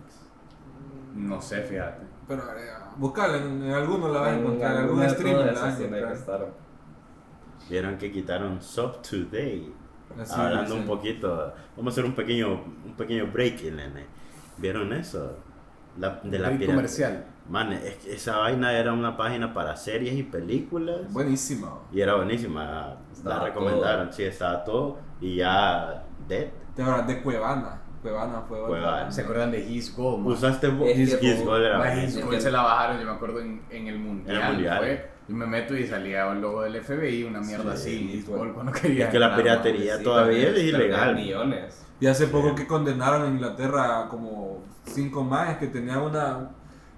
No sé, fíjate. Pero eh, buscala, en, en alguno la vas a encontrar, en algún stream la vas a encontrar. Vieron que quitaron Sub Today. Así, Hablando así. un poquito, vamos a hacer un pequeño, un pequeño break, nene. ¿Vieron eso? La, de la pirata- comercial. Man, esa vaina era una página para series y películas. Buenísimo. Y era buenísima. Estaba la recomendaron, todo. sí, estaba todo. Y ya, Dead. De verdad, de Cuevana. Cuevana fue. Cuevana. ¿Se acuerdan de His Gold? man? Usaste vos. Es que His La buenísimo. His Gold se la bajaron, yo me acuerdo en, en el mundial. En el Mundial. fue. Yo me meto y salía el logo del FBI, una mierda Sí, así. His Gold cuando quería. Es que la piratería Sí, todavía es ilegal. millones. Y hace poco que condenaron en Inglaterra como cinco más que tenían una,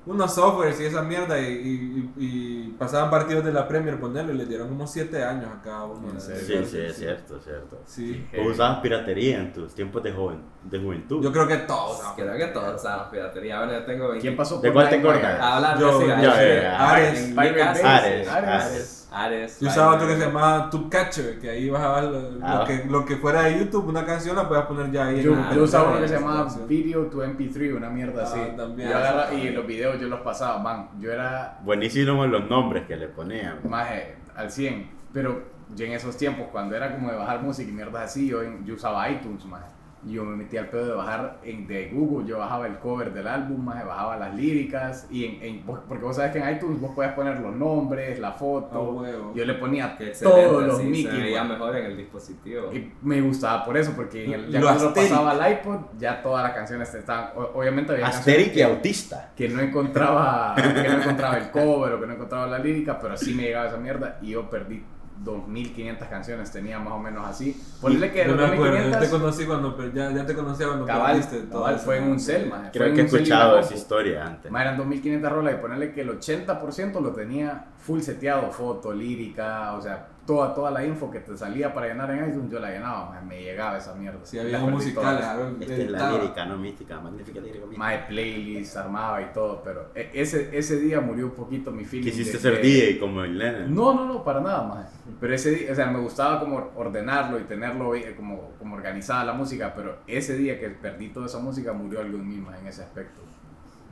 unos softwares y esa mierda y, y- y pasaban partidos de la Premier ponerlo y le dieron como siete años a cada uno. ¿En de- serio? Sí, sí, es cierto, es cierto. Sí. O usabas piratería en tus tiempos de, joven, de juventud. Yo creo que todos. Creo que todos usamos piratería. Bueno, yo tengo 20. ¿Quién pasó ¿De por cuál te? A hablar Yo- de yo- Ares. Bay. Ares, Ares. Ares. Ares. Yo usaba otro que se llamaba Tubecatcher, que ahí bajabas lo, lo Ah. que, lo que fuera de YouTube, una canción la podías poner ya ahí. Yo, en yo usaba no, uno que se llamaba. Video to MP3, una mierda Ah, así. también. Yo agarra- y los videos yo los pasaba, man. Yo era Buenísimos los nombres que le ponían. más eh, al 100. Pero yo en esos tiempos, cuando era como de bajar música y mierdas así, yo, yo usaba iTunes, más. Yo me metía al pedo de bajar en, de Google, yo bajaba el cover del álbum, más bajaba las líricas. Y en, en- porque vos sabes que en iTunes vos podías poner los nombres, la Ah, foto. huevo. yo le ponía todos los sí, Mickey. se veía mejor en el dispositivo. Y me gustaba por eso, porque en el, ya Lo cuando lo pasaba al iPod, ya todas las canciones estaban. Obviamente había Asteric y autista. que no encontraba que no encontraba el cover o que no encontraba la lírica, pero sí me llegaba esa mierda y yo perdí 2500 canciones, tenía más o menos así. Ponle que de me acuerdo, yo te 2500 conocí cuando, ya, ya te conocía cuando cabal, perdiste todo cabal, fue en ¿no? un cel, maje, fue Creo que he escuchado esa historia antes. Ma, eran 2500 rolas y ponerle que el 80% lo tenía full seteado, foto, lírica, o sea, toda, toda la info que te salía para llenar en iTunes, yo la llenaba, me llegaba esa mierda. Sí, había todas. había Es que la lírica, no mística, magnífica lírica. mística. Más playlist, armaba y todo, pero e- ese, ese día murió un poquito mi feeling. Quisiste ser de- DJ como el Lennon. No, no, no, para nada más. Pero ese día, o sea, me gustaba como ordenarlo y tenerlo eh, como, como organizada la música, pero ese día que perdí toda esa música murió algo en mí más en ese aspecto.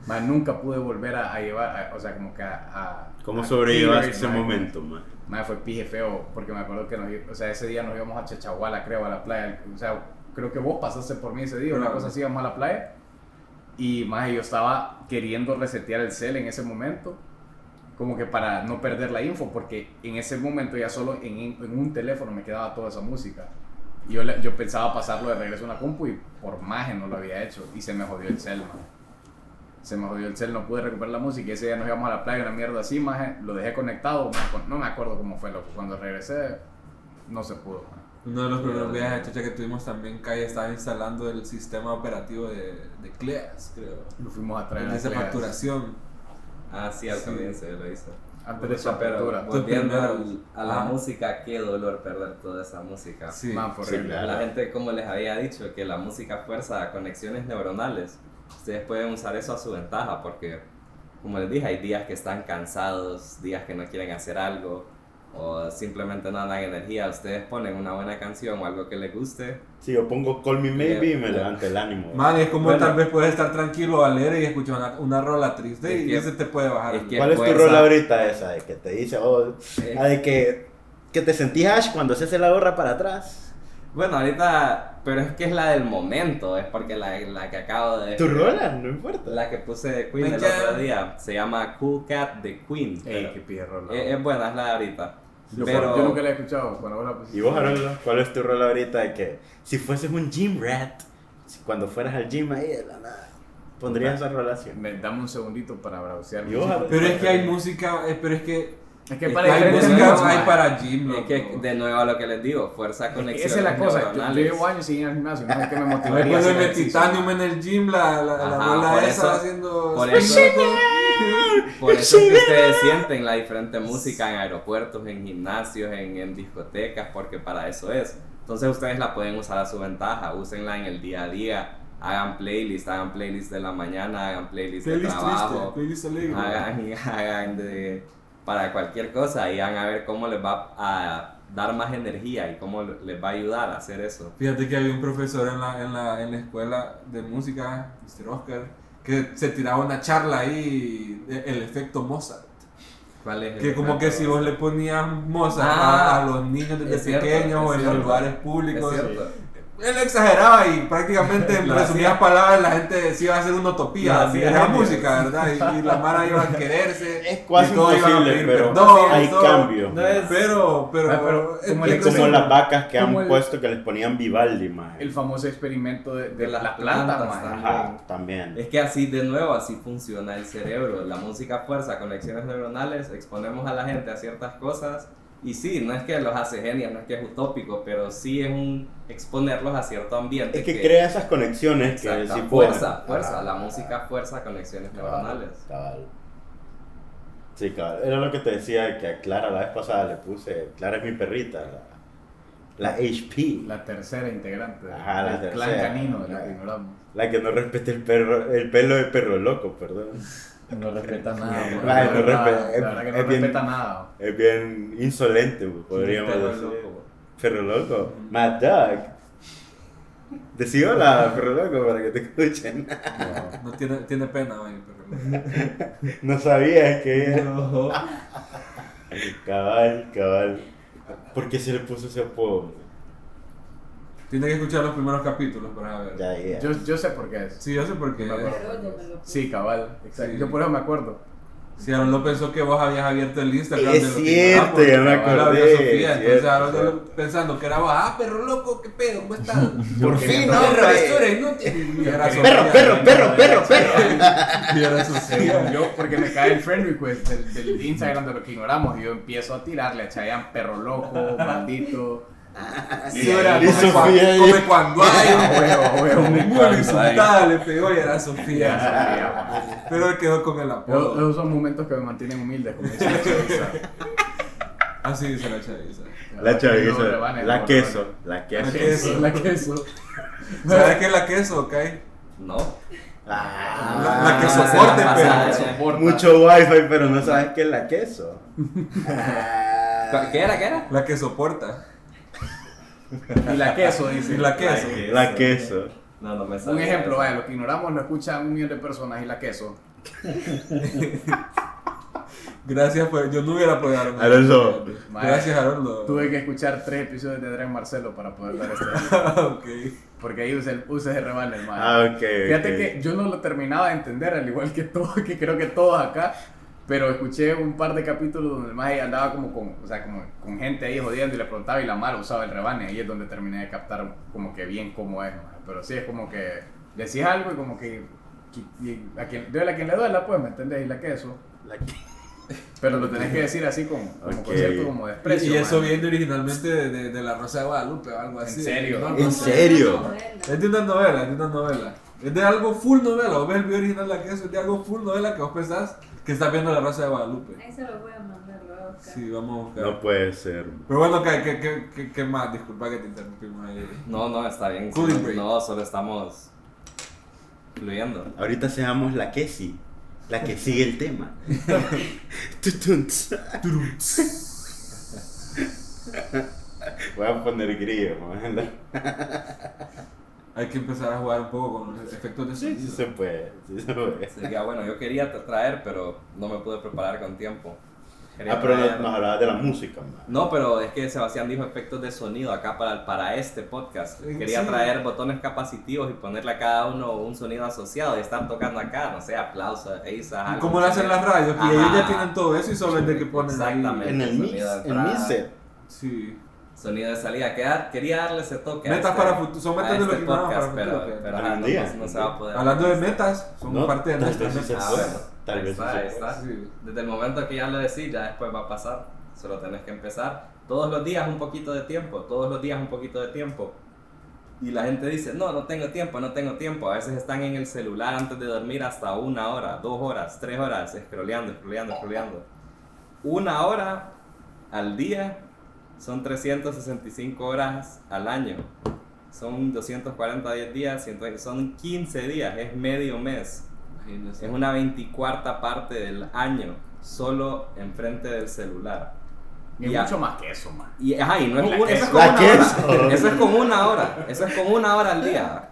Más nunca pude volver a, a llevar, a- o sea, como que a... a- ¿Cómo a sobrellevaste ese mae. momento, man? Mae, fue pije feo, porque me acuerdo que nos, o sea, ese día nos íbamos a Chachahuala, creo, a la playa. O sea, creo que vos pasaste por mí ese día, una cosa así, íbamos a la playa. Y más yo estaba queriendo resetear el cel en ese momento, como que para no perder la info, porque en ese momento ya solo en, en un teléfono me quedaba toda esa música. Y yo, le- yo pensaba pasarlo de regreso a una compu y por maje no lo había hecho. Y se me jodió el cel, man. Se me jodió el cel, no pude recuperar la música. Y ese día nos íbamos a la playa, una mierda así, maje. Lo dejé conectado, maje, no me acuerdo cómo fue, loco. Cuando regresé, no se pudo, maje. Uno de los primeros viajes de chacha que tuvimos también, Calle estaba instalando el sistema operativo de, de Cleas, creo. Lo fuimos a traer El a de Cleas. facturación. Ah, sí, al Sí. comienzo yo lo hice. Antes de su Pero apertura. volviendo al- a la Ajá. música, qué dolor perder toda esa música. Sí. Man, Sí. La gente, como les había dicho, que la música fuerza conexiones neuronales. Ustedes pueden usar eso a su ventaja porque, como les dije, hay días que están cansados, días que no quieren hacer algo o simplemente no dan energía. Ustedes ponen una buena canción o algo que les guste. Si yo pongo Call Me Maybe y me levanta el ánimo. Man, es como Bueno. tal vez puedes estar tranquilo, alegre y escuchar una, una rola triste Es y que- ese te puede bajar. es que- ¿Cuál es tu rola ahorita esa? De que te dice, oh, Eh, de que, que te sentís Ash cuando se hace la gorra para atrás. Bueno, ahorita, pero es que es la del momento, es porque la, la que acabo de... Tu rola, no importa. La que puse de Queen el otro día se llama Cool Cat de Queen. Ey, qué pije rola. es, es buena, es la de ahorita. Yo, pero- yo nunca la he escuchado. Cuando vos la pusiste. ¿Y vos, Haroldo? ¿Cuál es tu rola ahorita de que si fueses un gym rat, si cuando fueras al gym ahí de la nada, pondrías esa? Me, dame un segundito para browsear. Pero es que hay música, eh, pero es que Es que para hay hay para gym, Es que de nuevo a lo que les digo, fuerza conexiones Esa es la cosa. Yo, yo llevo años sin ir al gimnasio. No es que me Me motivaría. de ejercicio. Titanium en el gym, la, la, la Ajá, rola por esa eso- haciendo... por eso- Por eso es que ustedes sienten la diferente música en aeropuertos, en gimnasios, en, en discotecas, porque para eso es. Entonces ustedes la pueden usar a su ventaja, úsenla en el día a día, hagan playlist, hagan playlist de la mañana, hagan playlist, de Playlist triste, trabajo, playlist alegre. hagan, hagan de, para cualquier cosa y van a ver cómo les va a dar más energía y cómo les va a ayudar a hacer eso. Fíjate que había un profesor en la, en la, en la escuela de música, Mr. Oscar, que se tiraba una charla ahí, el efecto Mozart. ¿Cuál es Que como que si vos le ponías Mozart Ah, a, a los niños desde pequeños o en los lugares públicos. Él exageraba y prácticamente en resumidas palabras la gente se iba a hacer una utopía de la música, ¿verdad? Y, y la Mara iba a quererse. Es casi y a imposible, pedir pero perdón, hay todo. cambio. No es- Pero, pero, Ah, pero es como el- como las vacas que han el- puesto que les ponían Vivaldi, más. El famoso experimento de, de De las las plantas, plantas. Ajá, también. Es que así de nuevo, así funciona el cerebro. La música fuerza conexiones neuronales, exponemos a la gente a ciertas cosas. Y sí, no es que los hace genios, no es que es utópico, pero sí es un exponerlos a cierto ambiente. Es que crea esas conexiones que sí fuerza, pueden. fuerza. Ajá. La música fuerza conexiones neuronales. Cabal. Sí, cabal. Era lo que te decía que a Clara la vez pasada le puse. Clara es mi perrita, la, la HP. La tercera integrante Ajá, la del clan canino de la La- que ignoramos. La que no respeta el perro, el pelo de perro loco, perdón. No respeta nada. Vale, man. no La verdad, respeta- La verdad que no es bien- respeta nada. Es bien insolente, güey, podríamos Perro decir. loco. Perro loco. Mad Dog. Decí hola, perro loco, para que te escuchen. No, no tiene, tiene pena, güey, pero... No sabías que Cabal, cabal. ¿Por qué se le puso ese apodo? Tiene que escuchar los primeros capítulos para ver. Ya, ya. Yo, yo sé por qué es. Sí, yo sé por qué. Me acuerdo. Sí, cabal. Exacto. Sí. Yo por eso me acuerdo. Si Aaron lo pensó que vos habías abierto el Instagram Es de lo que cierto, grabamos, ya me acordé, Sofía, es entonces cierto, Aaron cierto. pensando que era vos, ah, perro loco, qué pedo, ¿cómo estás? Por fin, hombre. basura inútil. Perro, perro, perro, perro, perro. Y era Sofía. Yo, porque me cae el friend request del, del Instagram de lo que ignoramos y yo empiezo a tirarle a Chayanne perro loco, maldito. Sí, era Y come, Sofía come cuando hay. A huevo, huevo. Muy insultada le pegó y era Sofía. Pero él quedó con el apodo. esos son momentos que me mantienen humilde, como dice la chaviza. Así dice la chaviza. La chaviza. La queso. La queso. La queso. ¿Sabes qué es la queso, ok? No. Ah, La- la que soporte, la pero- soporta. Mucho wifi, pero no sabes qué es la queso. Ah, ¿Qué era? ¿Qué era? La que soporta. Y la queso, dice. Y la queso. La queso. No, no me Un sabía ejemplo, vaya, lo que ignoramos lo escuchan un millón de personas y la queso. Gracias, pues yo no hubiera podido dar una- Alonso. Gracias, Haroldo. Tuve que escuchar tres episodios de Adrián Marcelo para poder dar este. ok. Porque ahí usé, usé ese rebane, hermano. Ah, ok. Fíjate que yo no lo terminaba de entender, al igual que todos, que creo que todos acá. Pero escuché un par de capítulos donde el maje andaba como con, o sea, como con gente ahí jodiendo y le preguntaba y la mala usaba el rebane. Ahí es donde terminé de captar como que bien cómo es, maje. Pero sí es como que decís algo y como que, a quien, duele a quien le duela, pues, ¿me entendés? Y la queso. La que- Pero lo tenés que decir así como, como Ok. con cierto como desprecio. Y eso maje. viene originalmente de, de, de La Rosa de Guadalupe o algo así. serio? No, no ¿En sé. serio? Es de una novela, es de una novela. Es de algo full novela. Vos ves el video original de la queso, es de algo full novela que vos pensás que estás viendo La Rosa de Guadalupe. Ahí se lo voy a mandar, lo voy a buscar. Sí, vamos a buscar. No puede ser. Pero bueno, ¿qué, qué, qué, qué, qué más? Disculpa que te interrumpimos ahí. No, no, está bien. Cooling break. No, solo estamos fluyendo. Ahorita seamos la que sí. La que sigue el tema. Voy a poner grillo, man. Hay que empezar a jugar un poco con los efectos de Sí, sonido. sí se puede. Sí se puede. Sería bueno, yo quería tra- traer, pero no me pude preparar con tiempo. Quería Ah, pero traer- nos, hablabas de la música, man. No, pero es que Sebastián dijo efectos de sonido acá para, para este podcast. Quería sí. traer botones capacitivos y ponerle a cada uno un sonido asociado y estar tocando acá, no sé, aplausos, risas. Y algo como lo hacen las radios, que Ajá. ellos ya tienen todo eso y solo es de que ponen ahí. Exactamente. En el mix, en mi set. Sí. Sonido de salida. Queda- quería darle ese toque. Metas este- para futuro, son a metas de lo este que ignoramos podcast, para pero, futuro, pero Algún ajá, no, día. no- no se va a poder. Hablando de metas, son No, parte de tal nuestras vez sí se metas. Ah, bueno, Tal vez está, sí se está. Sí. Desde el momento que ya lo decís, ya después va a pasar. Solo tenés que empezar. Todos los días un poquito de tiempo, todos los días un poquito de tiempo. Y la gente dice, no, no tengo tiempo, no tengo tiempo. A veces están en el celular antes de dormir hasta una hora, dos horas, tres horas, scrolleando, scrolleando, scrolleando. Una hora al día son 365 horas al año. Son 240 días, 120, son 15 días, es medio mes. Imagínense. Es una 24 parte del año solo enfrente del celular. Y Ya. mucho más que eso, man. Y, ajá, y no es, La un- eso es con una hora. Eso es con una hora. Eso es con una hora al día.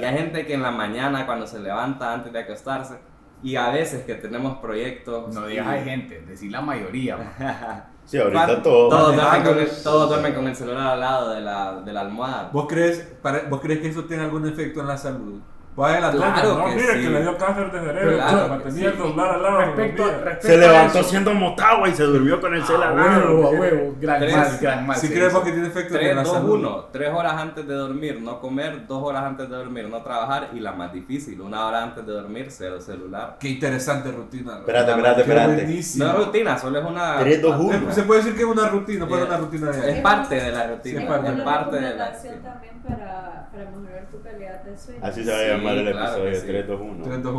Y hay gente que en la mañana cuando se levanta antes de acostarse y a veces que tenemos proyectos. No digas hay gente, decir la mayoría, man. Sí, ahorita todo. Todos duermen, con el, manejando. todos duermen con el celular al lado de la, de la almohada. ¿Vos crees, para- ¿Vos crees que eso tiene algún efecto en la salud? Vos a la Claro no, que mire sí. que le dio cáncer de cerebro, Claro que mantenía el sí. celular al lado. Respecto, respecto Se levantó siendo motagua y se durmió con el A celular. huevo, a huevo. Gran Tres. mal, gran mal. Si sí, vos que tiene efecto en 3, la 2, salud. 1. 3 horas antes de dormir, no comer, 2 horas antes de dormir, no trabajar y la más difícil, una hora antes de dormir, cero celular. Qué interesante rutina. Espérate, espérate, espérate. No es rutina, solo es una. 3, 2, 1. Eh, Se puede decir que es una rutina, pero Eh, una rutina Es de parte de la rutina, Es parte. es de la rutina. también para, mejorar tu calidad de sueño. Así se va a llamar el claro episodio que sí. 3, 2, 1. 3, 2,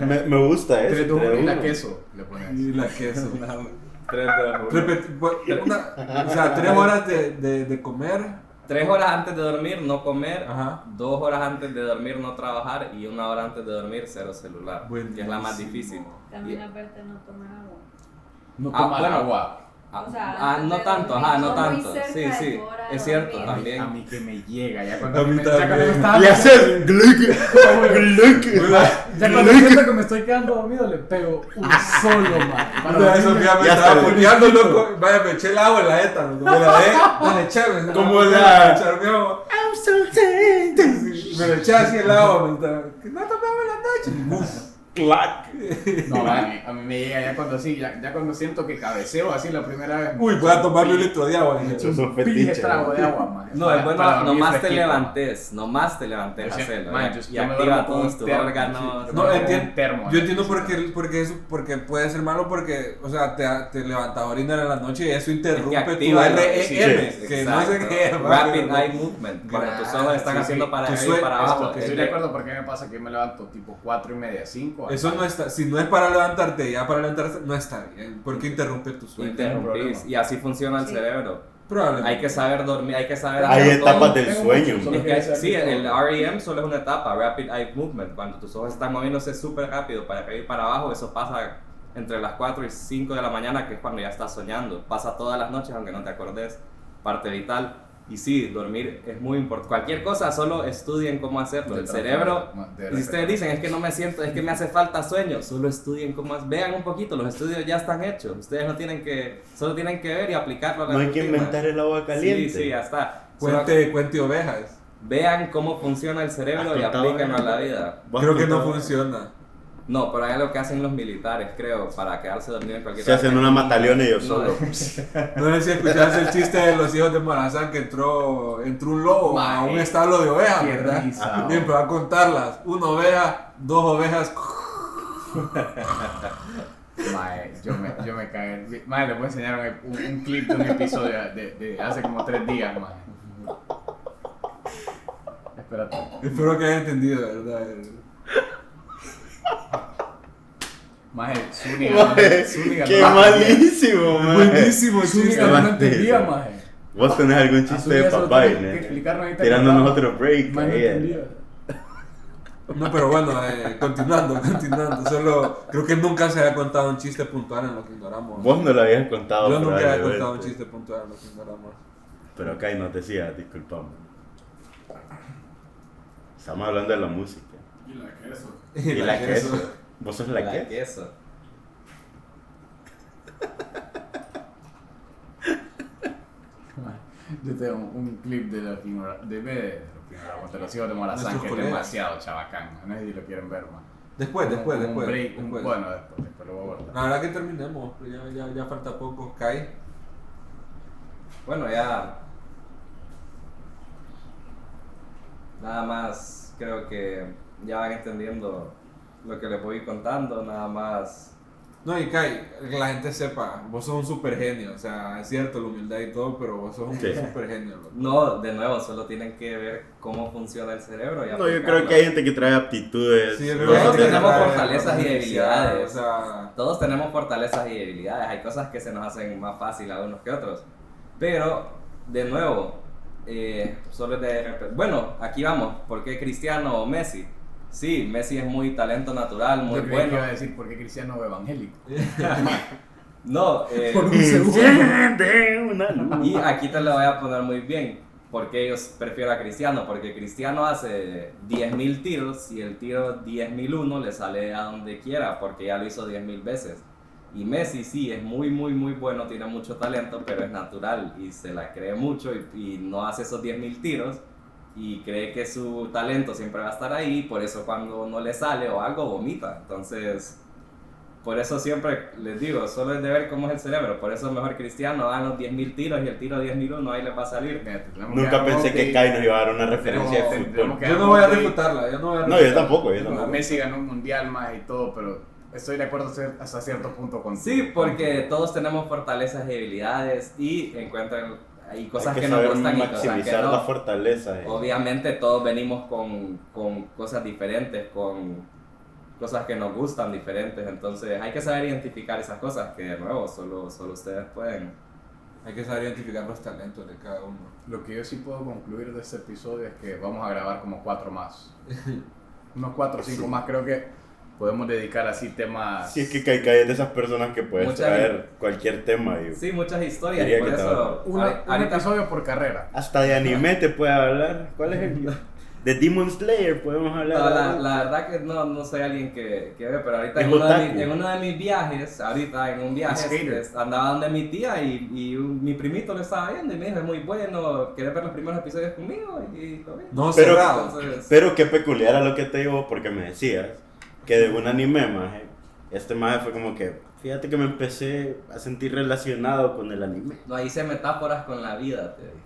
1. Me, me gusta eso. 3, 2, 1 y 3, la 2, 1. queso. Le pones. Y la queso. 3, 2, 1. Repet- bu- una- o sea, 3 horas de, de, de comer Tres horas antes de dormir no comer, Ajá. dos horas antes de dormir no trabajar y una hora antes de dormir cero celular, que es la más difícil. También aparte no tomar agua. No Ah, tomar bueno. agua. Ah, O sea, ah, no tanto, ajá, no tanto. Sí, sí, es cierto dormir. A también. mí que me llega, ya cuando, A mí me, ya me también. estaba Le haces ya cuando siento que me estoy quedando dormido le pego un solo man. Sofía me Ya estaba está. puteando, loco. Vaya, me eché el agua en la loco. Me la dejé, dale, échame. Como Me la- mi agua. Me lo eché así el agua, me estaba. Que no en la noche. Clac. No, man, a mí, a mí me llega ya cuando así, ya, ya cuando siento que cabeceo así la primera vez. Uy, voy a tomarme un litro de agua. Eso es un fetiche. trago de agua, man. No, es bueno, nomás te levantes, nomás te levantes man, y- activa todos tus órganos. No, entiendo. yo entiendo sí. porque, eso, porque puede ser malo porque, o sea, te, te levantas a orinar en la noche y eso interrumpe tu REM, sí, que no sé qué. Rapid eye movement. Cuando tus Ah, ojos están haciendo para arriba y para abajo. estoy es de acuerdo porque me pasa que me levanto tipo 4 y media, 5. Eso no está, si no es para levantarte, ya para levantarse, no está bien, porque interrumpe tu sueño. interrumpís, y así funciona el Sí. cerebro. Probablemente. Hay que saber dormir, hay que saber Hay hacer todo. etapas del sueño. Es que sí, Solo el REM solo es una etapa, Rapid Eye Movement, cuando tus ojos están moviéndose súper rápido para arriba y para abajo, eso pasa entre las 4 y 5 de la mañana, que es cuando ya estás soñando. Pasa todas las noches, aunque no te acordes, parte vital. Y sí, dormir es muy importante. Cualquier cosa, solo estudien cómo hacerlo. El cerebro, y si ustedes dicen, es que no me siento, es que me hace falta sueño, solo estudien cómo es. Vean un poquito, los estudios ya están hechos. Ustedes no tienen que, solo tienen que ver y aplicarlo a la No hay que rutina. inventar el agua caliente. Sí, sí, ya está. Solo Cuente, cuente ovejas. vean cómo funciona el cerebro ¿Has y aplíquenlo a la vida. ¿Vos Creo que no funciona. No, pero hay algo que hacen los militares, creo, para quedarse dormido en cualquier Se hacen una mataleona y yo No, solo. No sé si escuchaste el chiste de los hijos de Morazán que entró, entró un lobo a un establo de ovejas, qué ¿verdad? risa, Y empezó a contarlas. Una oveja, dos ovejas. Mae, yo me, yo me cagué. Mae, les voy a enseñar un, un clip de un episodio de, de hace como 3 días, mae. Espérate. Espero que hayan entendido, ¿verdad? Mae, Zúñiga. Mae, Zúñiga Qué no- malísimo, man. Buenísimo. Zúñiga no entendía, mae. Vos tenés algún chiste de papá, ¿no? ahorita Tirándonos otro break. No ahí, eh. entendía. No, pero bueno, eh, continuando, continuando. Solo creo que nunca se había contado un chiste puntual en lo que ignoramos. Vos no lo habías contado. Yo nunca había contado un chiste puntual en lo que ignoramos. Pero acá no te decía, disculpame. Estamos hablando de la música. Y la queso. Y la queso. ¿Vos sos la, La queso? queso. Yo tengo un clip de los de, de, de los hijos de Morazán que es demasiado chabacán. No sé si lo quieren ver, man. Después, después, Un- un después. después. bueno, después, después lo voy a guardar. La verdad que terminemos, ya, ya, ya falta poco. Kai. Bueno, ya. Nada más, creo que ya van entendiendo lo que les voy contando, nada más. No, y Kai, que la gente sepa, vos sos un super genio. O sea, es cierto la humildad y todo, pero vos sos un Sí. super genio. loco. No, de nuevo, solo tienen que ver cómo funciona el cerebro. Y No, yo creo que hay gente que trae aptitudes. Sí, yo creo Todos que tenemos trae fortalezas y debilidades. O sea, Todos tenemos fortalezas y debilidades. Hay cosas que se nos hacen más fácil a unos que otros. Pero, de nuevo, eh, solo es de Bueno, aquí vamos. ¿Por qué Cristiano o Messi? Sí, Messi es muy talento natural, muy Yo bueno. iba a decir por qué cristiano evangélico. No, eh, Por un segundo. Y aquí te lo voy a poner muy bien. Porque ellos prefiero a Cristiano. Porque Cristiano hace 10.000 tiros y el tiro 10.001 le sale a donde quiera. Porque ya lo hizo 10.000 veces. Y Messi sí, es muy, muy, muy bueno, tiene mucho talento, pero es natural y se la cree mucho y, y no hace esos 10.000 tiros y cree que su talento siempre va a estar ahí, por eso cuando no le sale o algo vomita. Entonces, por eso siempre les digo, solo es de ver cómo es el cerebro, por eso es mejor Cristiano, dan los 10.000 tiros y el tiro 10.001 ahí les va a salir. Nunca pensé que. Kai nos iba a dar una referencia No, de fútbol. yo no voy a refutarla, yo no voy a No, yo tampoco, yo tampoco. Messi ganó un mundial más y todo, pero estoy de acuerdo hasta cierto punto con Sí, porque todos tenemos fortalezas y debilidades y encuentran hay cosas Hay que, que nos gustan y cosas que maximizar no. la fortaleza. eh. Obviamente todos venimos con, con cosas diferentes, con cosas que nos gustan diferentes, entonces hay que saber identificar esas cosas que de nuevo solo, solo ustedes pueden. Hay que saber identificar los talentos de cada uno. Lo que yo sí puedo concluir de este episodio es que vamos a grabar como cuatro más. Unos cuatro o cinco más, creo que podemos dedicar así temas. Si es que Kaikai es de esas personas que puedes Mucha traer cualquier tema y Sí, muchas historias. Diría y por que eso. Una- ahorita- un episodio por carrera. hasta de anime te puede hablar. ¿Cuál es el? De Demon Slayer podemos hablar. No, la, la verdad que no, no soy alguien que, que ve, pero ahorita en uno, de mis, en uno de mis viajes, ahorita en un viaje, andaba donde mi tía y, y un- mi primito lo estaba viendo y me dijo, es muy bueno, ¿quieres ver los primeros episodios conmigo? Y lo vi. No Pero- cerrado. Entonces, Pero qué peculiar a lo que te digo, porque me decías que de un anime, maje, este maje fue como que, fíjate que me empecé a sentir relacionado con el anime. no hice metáforas con la vida, te digo.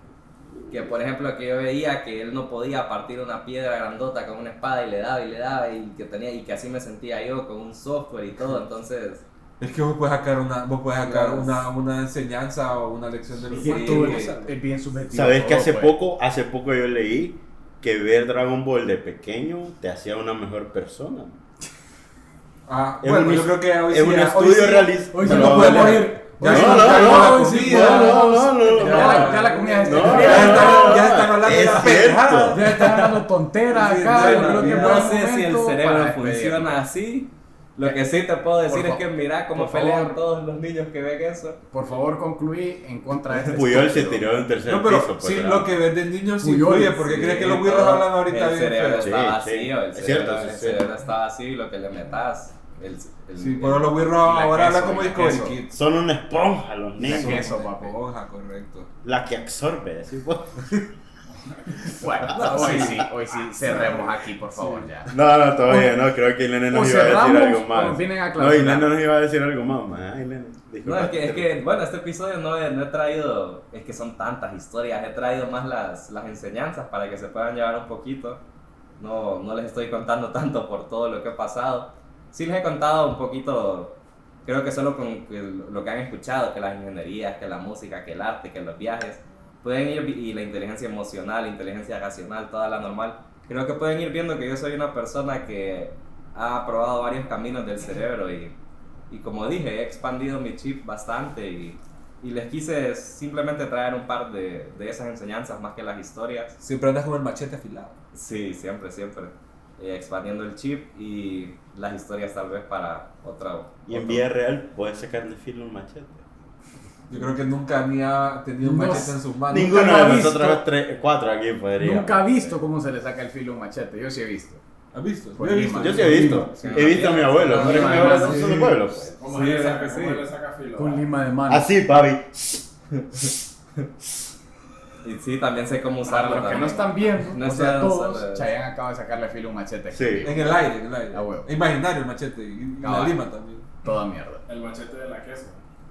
Que por ejemplo que yo veía que él no podía partir una piedra grandota con una espada y le daba y le daba y que tenía y que así me sentía yo con un software y todo, entonces Es que vos puedes sacar una, vos puedes sacar Yes. una, una enseñanza o una lección del Sí, que- es, bien subjetivo. Sabes que hace pues. poco, hace poco yo leí que ver Dragon Ball de pequeño te hacía una mejor persona. Ah, Es bueno, un yo creo que hoy es sí, un hoy estudio sí- realista. Hoy sí No, no no, podemos no. ir. Ya Hoy sí no, caemos no, la no, comida. no, no, no, Ya la- ya la comida está No. Ya están, no, ya están hablando de es la cierto. pendejada. Ya están hablando tonteras Sí, acá. bueno, yo creo que no sé si el cerebro funciona así. Lo que sí te puedo decir es que mira cómo pelean favor. todos los niños que ven eso. Por favor, concluí en contra de este Puyol se tiró de un tercer No, pero piso. pues, sí, ¿verdad? lo que ves de niños sí influye, porque Sí, crees que los güiros hablan ahorita El bien cerebro feo. Sí, está sí. vacío, el Es cerebro, sí, el cerebro está vacío y lo que le metas. El, el- Sí, pero los la ahora hablan como la Discovery. Kids. Son una esponja los La niños. queso, papi. Esponja, correcto. La que absorbe. ¿sí? pues. Bueno, hoy sí, hoy sí, cerremos aquí, por favor, ya. No, no, todavía no. Creo que Ilene O nos iba a decir algo más. a No. Ilene nos iba a decir algo más. Ilene, No, es que, es que, bueno, este episodio no he, no he traído, es que son tantas historias, he traído más las, las enseñanzas para que se puedan llevar un poquito. No, no les estoy contando tanto por todo lo que he pasado. Sí les he contado un poquito, creo que solo con lo que han escuchado, que las ingenierías, que la música, que el arte, que los viajes, pueden ir, y la inteligencia emocional, inteligencia racional, toda la normal. Creo que pueden ir viendo que yo soy una persona que ha probado varios caminos del cerebro y y como dije, he expandido mi chip bastante y, y les quise simplemente traer un par de, de esas enseñanzas más que las historias. Siempre andas con el machete afilado. Sí, siempre, siempre. Eh, expandiendo el chip y las historias tal vez para otra. Y en otro- vida real puedes sacarle filo a un machete. Yo creo que nunca ni ha tenido un machete en sus manos. Ninguno ha de visto. nosotros tres, cuatro aquí podría. Nunca he visto cómo se le saca el filo a un machete. Yo sí he visto. ¿Has visto? Yo he visto. Yo sí he visto. Sí. He visto a mi abuelo. Pero mi abuelo no de pueblo. pues. ¿Cómo Sí, le ¿verdad saca, que cómo sí? le saca filo? Con lima de mano. Así, papi. Y sí, también sé cómo Para usarlo. los que no están viendo, No o sea, todos. Chayanne acaba de sacarle filo un machete. Sí. En el aire, en el aire. A huevo. Imaginario el machete. Y, la lima también. Toda mierda. El machete de la queso.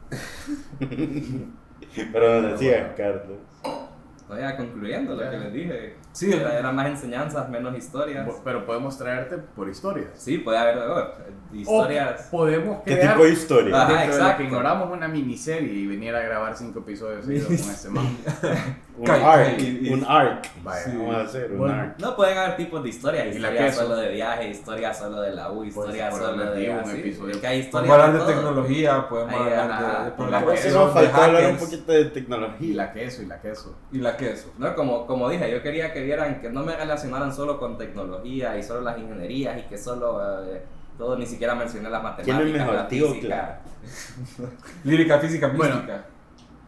Pero nos decía, Carlos. No, ya concluyendo lo que les dije. Sí, Era, era más enseñanzas, menos historias. Pero podemos traerte por historias. Sí, puede haber oh, historias. O podemos ¿Qué crear tipo de historia? Ah. dentro de exacto. que ignoramos una miniserie y venir a grabar cinco episodios seguidos con este man. Un arc. y- y- Un arc. Vaya. Sí. Vamos a hacer un Bueno. arc. No pueden haber tipos de historias, Y la historias solo de viaje, historias solo de la U, historias por solo de un episodio. que hay Podemos historias hablar de todo. tecnología, podemos Ahí, hablar de, de La de faltó hablar un poquito de Y tecnología. la queso, y la queso. y la queso. No, como, como dije, yo quería que vieran que no me relacionaran solo con tecnología y solo las ingenierías y que solo eh, todo, ni siquiera mencioné las ¿Quién es matemáticas, mejor, la tío física. Lírica, física, Bueno.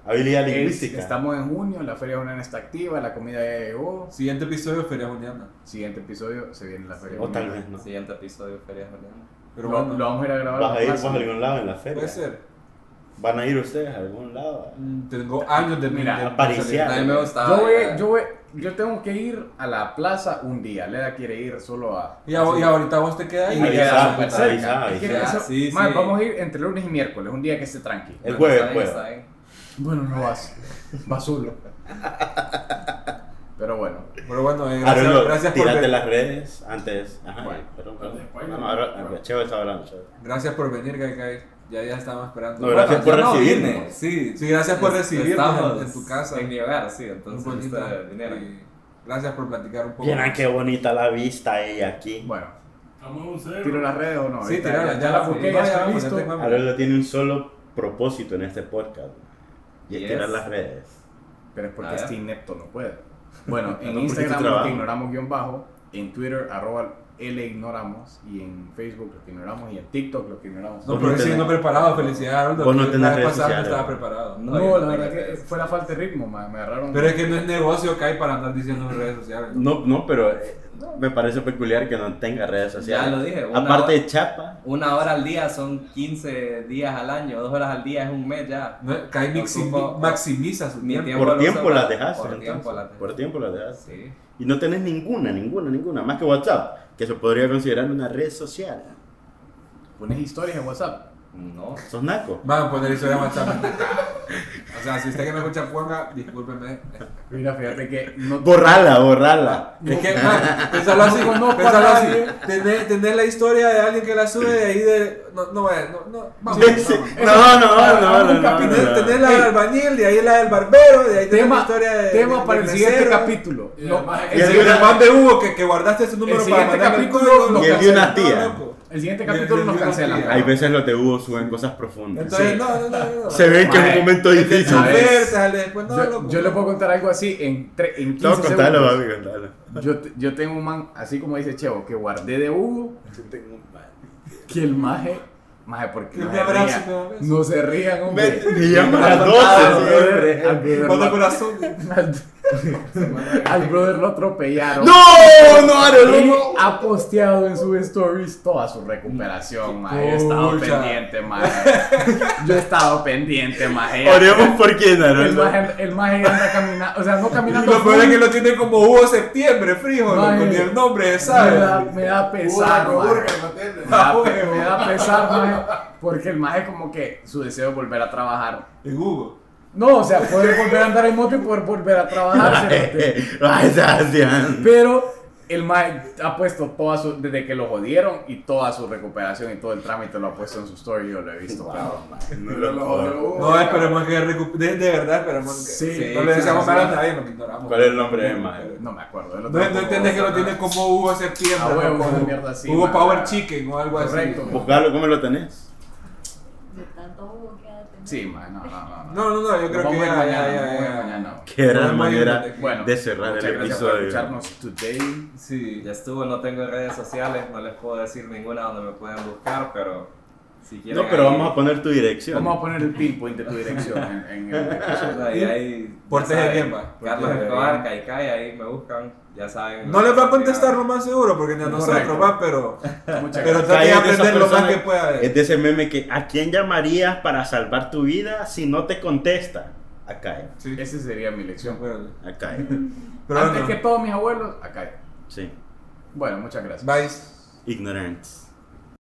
Habilidad Es- lingüística. estamos en junio, la Feria Unión está activa, la comida ya llegó. Siguiente episodio, Feria Juniana. Siguiente episodio se viene la Feria O tal vez no. Siguiente episodio, Feria Juliana. Pero Lo, bueno, lo vamos a ir a grabar. ¿Vas a ir por algún lado en la feria? puede ser. ¿Van a ir ustedes a algún lado? Mm, Tengo años de Mira, de- de- apariciar. A mí me gustaba. Yo, voy, yo, voy, yo tengo que ir a la plaza un día. Leda quiere ir solo a. Y, a- y ahorita vos te quedas Y ahí. me queda súper cerca. sí. Vamos a ir entre lunes y miércoles, un día que esté tranquilo. El jueves, jueves. Está. Bueno, no vas. Vas solo. Pero bueno. Pero bueno, eh, gracias, Arolo, gracias, por, tírate ver- las redes antes. Ajá, Bueno, perdón, perdón. después, No, ¿no? no, ahora- Cheo estaba hablando, Cheo. gracias por venir, Kaikai. Ya, ya estábamos esperando. No, gracias por yo no recibirnos. vine, Sí, Sí, gracias por recibirnos estamos en, en tu casa. En mi hogar, sí, Muy entonces bonita. ustedes vinieron. Y gracias por platicar un poco. Vieran qué bonita la vista ella aquí. Bueno, un cerro. ¿tiro las redes o no? Sí, Ahorita tirala, ya, ya la busqué, ya está listo. Arola tiene un solo propósito en este podcast. Y Yes. estirar las redes. Pero es porque este inepto no puede. Bueno, en No, Instagram lo que ignoramos guion bajo, en Twitter arroba L ignoramos y en Facebook lo que ignoramos y en TikTok lo que ignoramos. No, pero no preparado, felicidades. Vos no que tenés la vez redes pasada no sociales, estaba ¿no? preparado. No, No, la verdad que fue la falta de ritmo, ma, me agarraron. Pero es que no es negocio que hay para andar diciendo en redes sociales. No, no, pero eh, me parece peculiar que no tenga redes sociales. Ya lo dije, una Aparte hora- de chapa. Una hora al día son 15 días al año, dos horas al día es un mes ya. No, que ahí maximi- Ocupo- maximiza su tiempo. tiempo Por tiempo las para- dejas. Por entonces. tiempo las dejas. Por tiempo las dejas. Sí. Y no tenés ninguna, ninguna, ninguna. Más que WhatsApp, que se podría considerar una red social. Pones historias en WhatsApp. No. Sos naco. Van a poner historia en WhatsApp. o sea, si usted que me escucha ponga, discúlpeme. Mira, fíjate que no Borrala, borrala. Es que, man, pensalo así, No pensalo así. Tenés, tenés la historia de alguien que la sube de ahí de. No, no, no, no. Vamos, Sí, vamos. No, no, no, no, no, tenés la del albañil, de ahí la del barbero, de ahí tenés la tema, historia de. tema de- para el siguiente capítulo. El, el, de Hugo que, que guardaste su número El para siguiente capítulo Y el de una tía. El siguiente capítulo nos el- cancelan. y el- Hay veces los de Hugo suben cosas profundas. Entonces, Sí. no, no, no, no. Se ven que es un momento difícil. sale después, no, yo, loco. yo le puedo contar algo así en, tre- en 15 No, contalo, segundos. contalo. Yo, te- yo tengo un man, así como dice Chevo, que guardé de Hugo, que el maje, maje, porque Que no no se rían, hombre. Me llaman a las Al 12 brother- al siempre. brother Manda lo- corazón. Al- brother lo atropellaron. No, no, Aaron, Y no. ha posteado en sus stories toda su recuperación, maje. Yo he estado Pucha. pendiente, maje. Yo he estado pendiente, maje. Oremos por quién, El maje, el maje anda caminando, o sea, no caminando. lo peor es full, que lo tiene como Hugo Septiembre, frijo, Mae. loco, ni el nombre me da, sabe. me da pesar, ¿me? Me da, Ah, pe- me da pesar, maje, porque el maje como que su deseo es volver a trabajar. En Hugo. No, o sea, poder volver a andar en moto y poder volver a trabajar. Sebastián. Pero el maje ha puesto toda su, desde que lo jodieron y toda su recuperación y todo el trámite lo ha puesto en su story, yo lo he visto. claro. No Pero lo. No, esperemos que recupere. De, de verdad, esperemos que. Sí, no le deseamos mal a nadie, lo que ignoramos. ¿Cuál es el nombre de maje? No me acuerdo. No, no entiendes que lo tiene como Hugo Septiembre. Ah, huevo, como una mierda así, Hugo. Power Chicken o algo Correcto. así. Buscalo, ¿cómo lo tenés? De tanto jugo Sí, man, no, no, no. No, no, no, yo creo que vamos ya, mañana, ya, ya, mañana. Qué gran Podemos manera Bueno, de cerrar muchas el gracias por episodio. escucharnos today. Sí. Ya estuvo, no tengo redes sociales, no les puedo decir ninguna donde me pueden buscar, pero si quieren. No, pero ahí- vamos a poner tu dirección. Vamos a poner el pinpoint de tu dirección en, en el episodio. Ahí, ahí, Portes de. Carlos Escobar. Caicay, ahí me buscan, ya saben. No les va a contestar lo más seguro porque ni a nosotros va, pero. Muchas Pero gracias. trate de Cae aprender lo más que pueda. Es de ese meme que ¿a quién llamarías para salvar tu vida si no te contesta? Acá, eh. Sí, Esa sería mi lección. eh. Pero Antes que todos mis abuelos, acá. Sí. Bueno, muchas gracias. bye. Ignorance.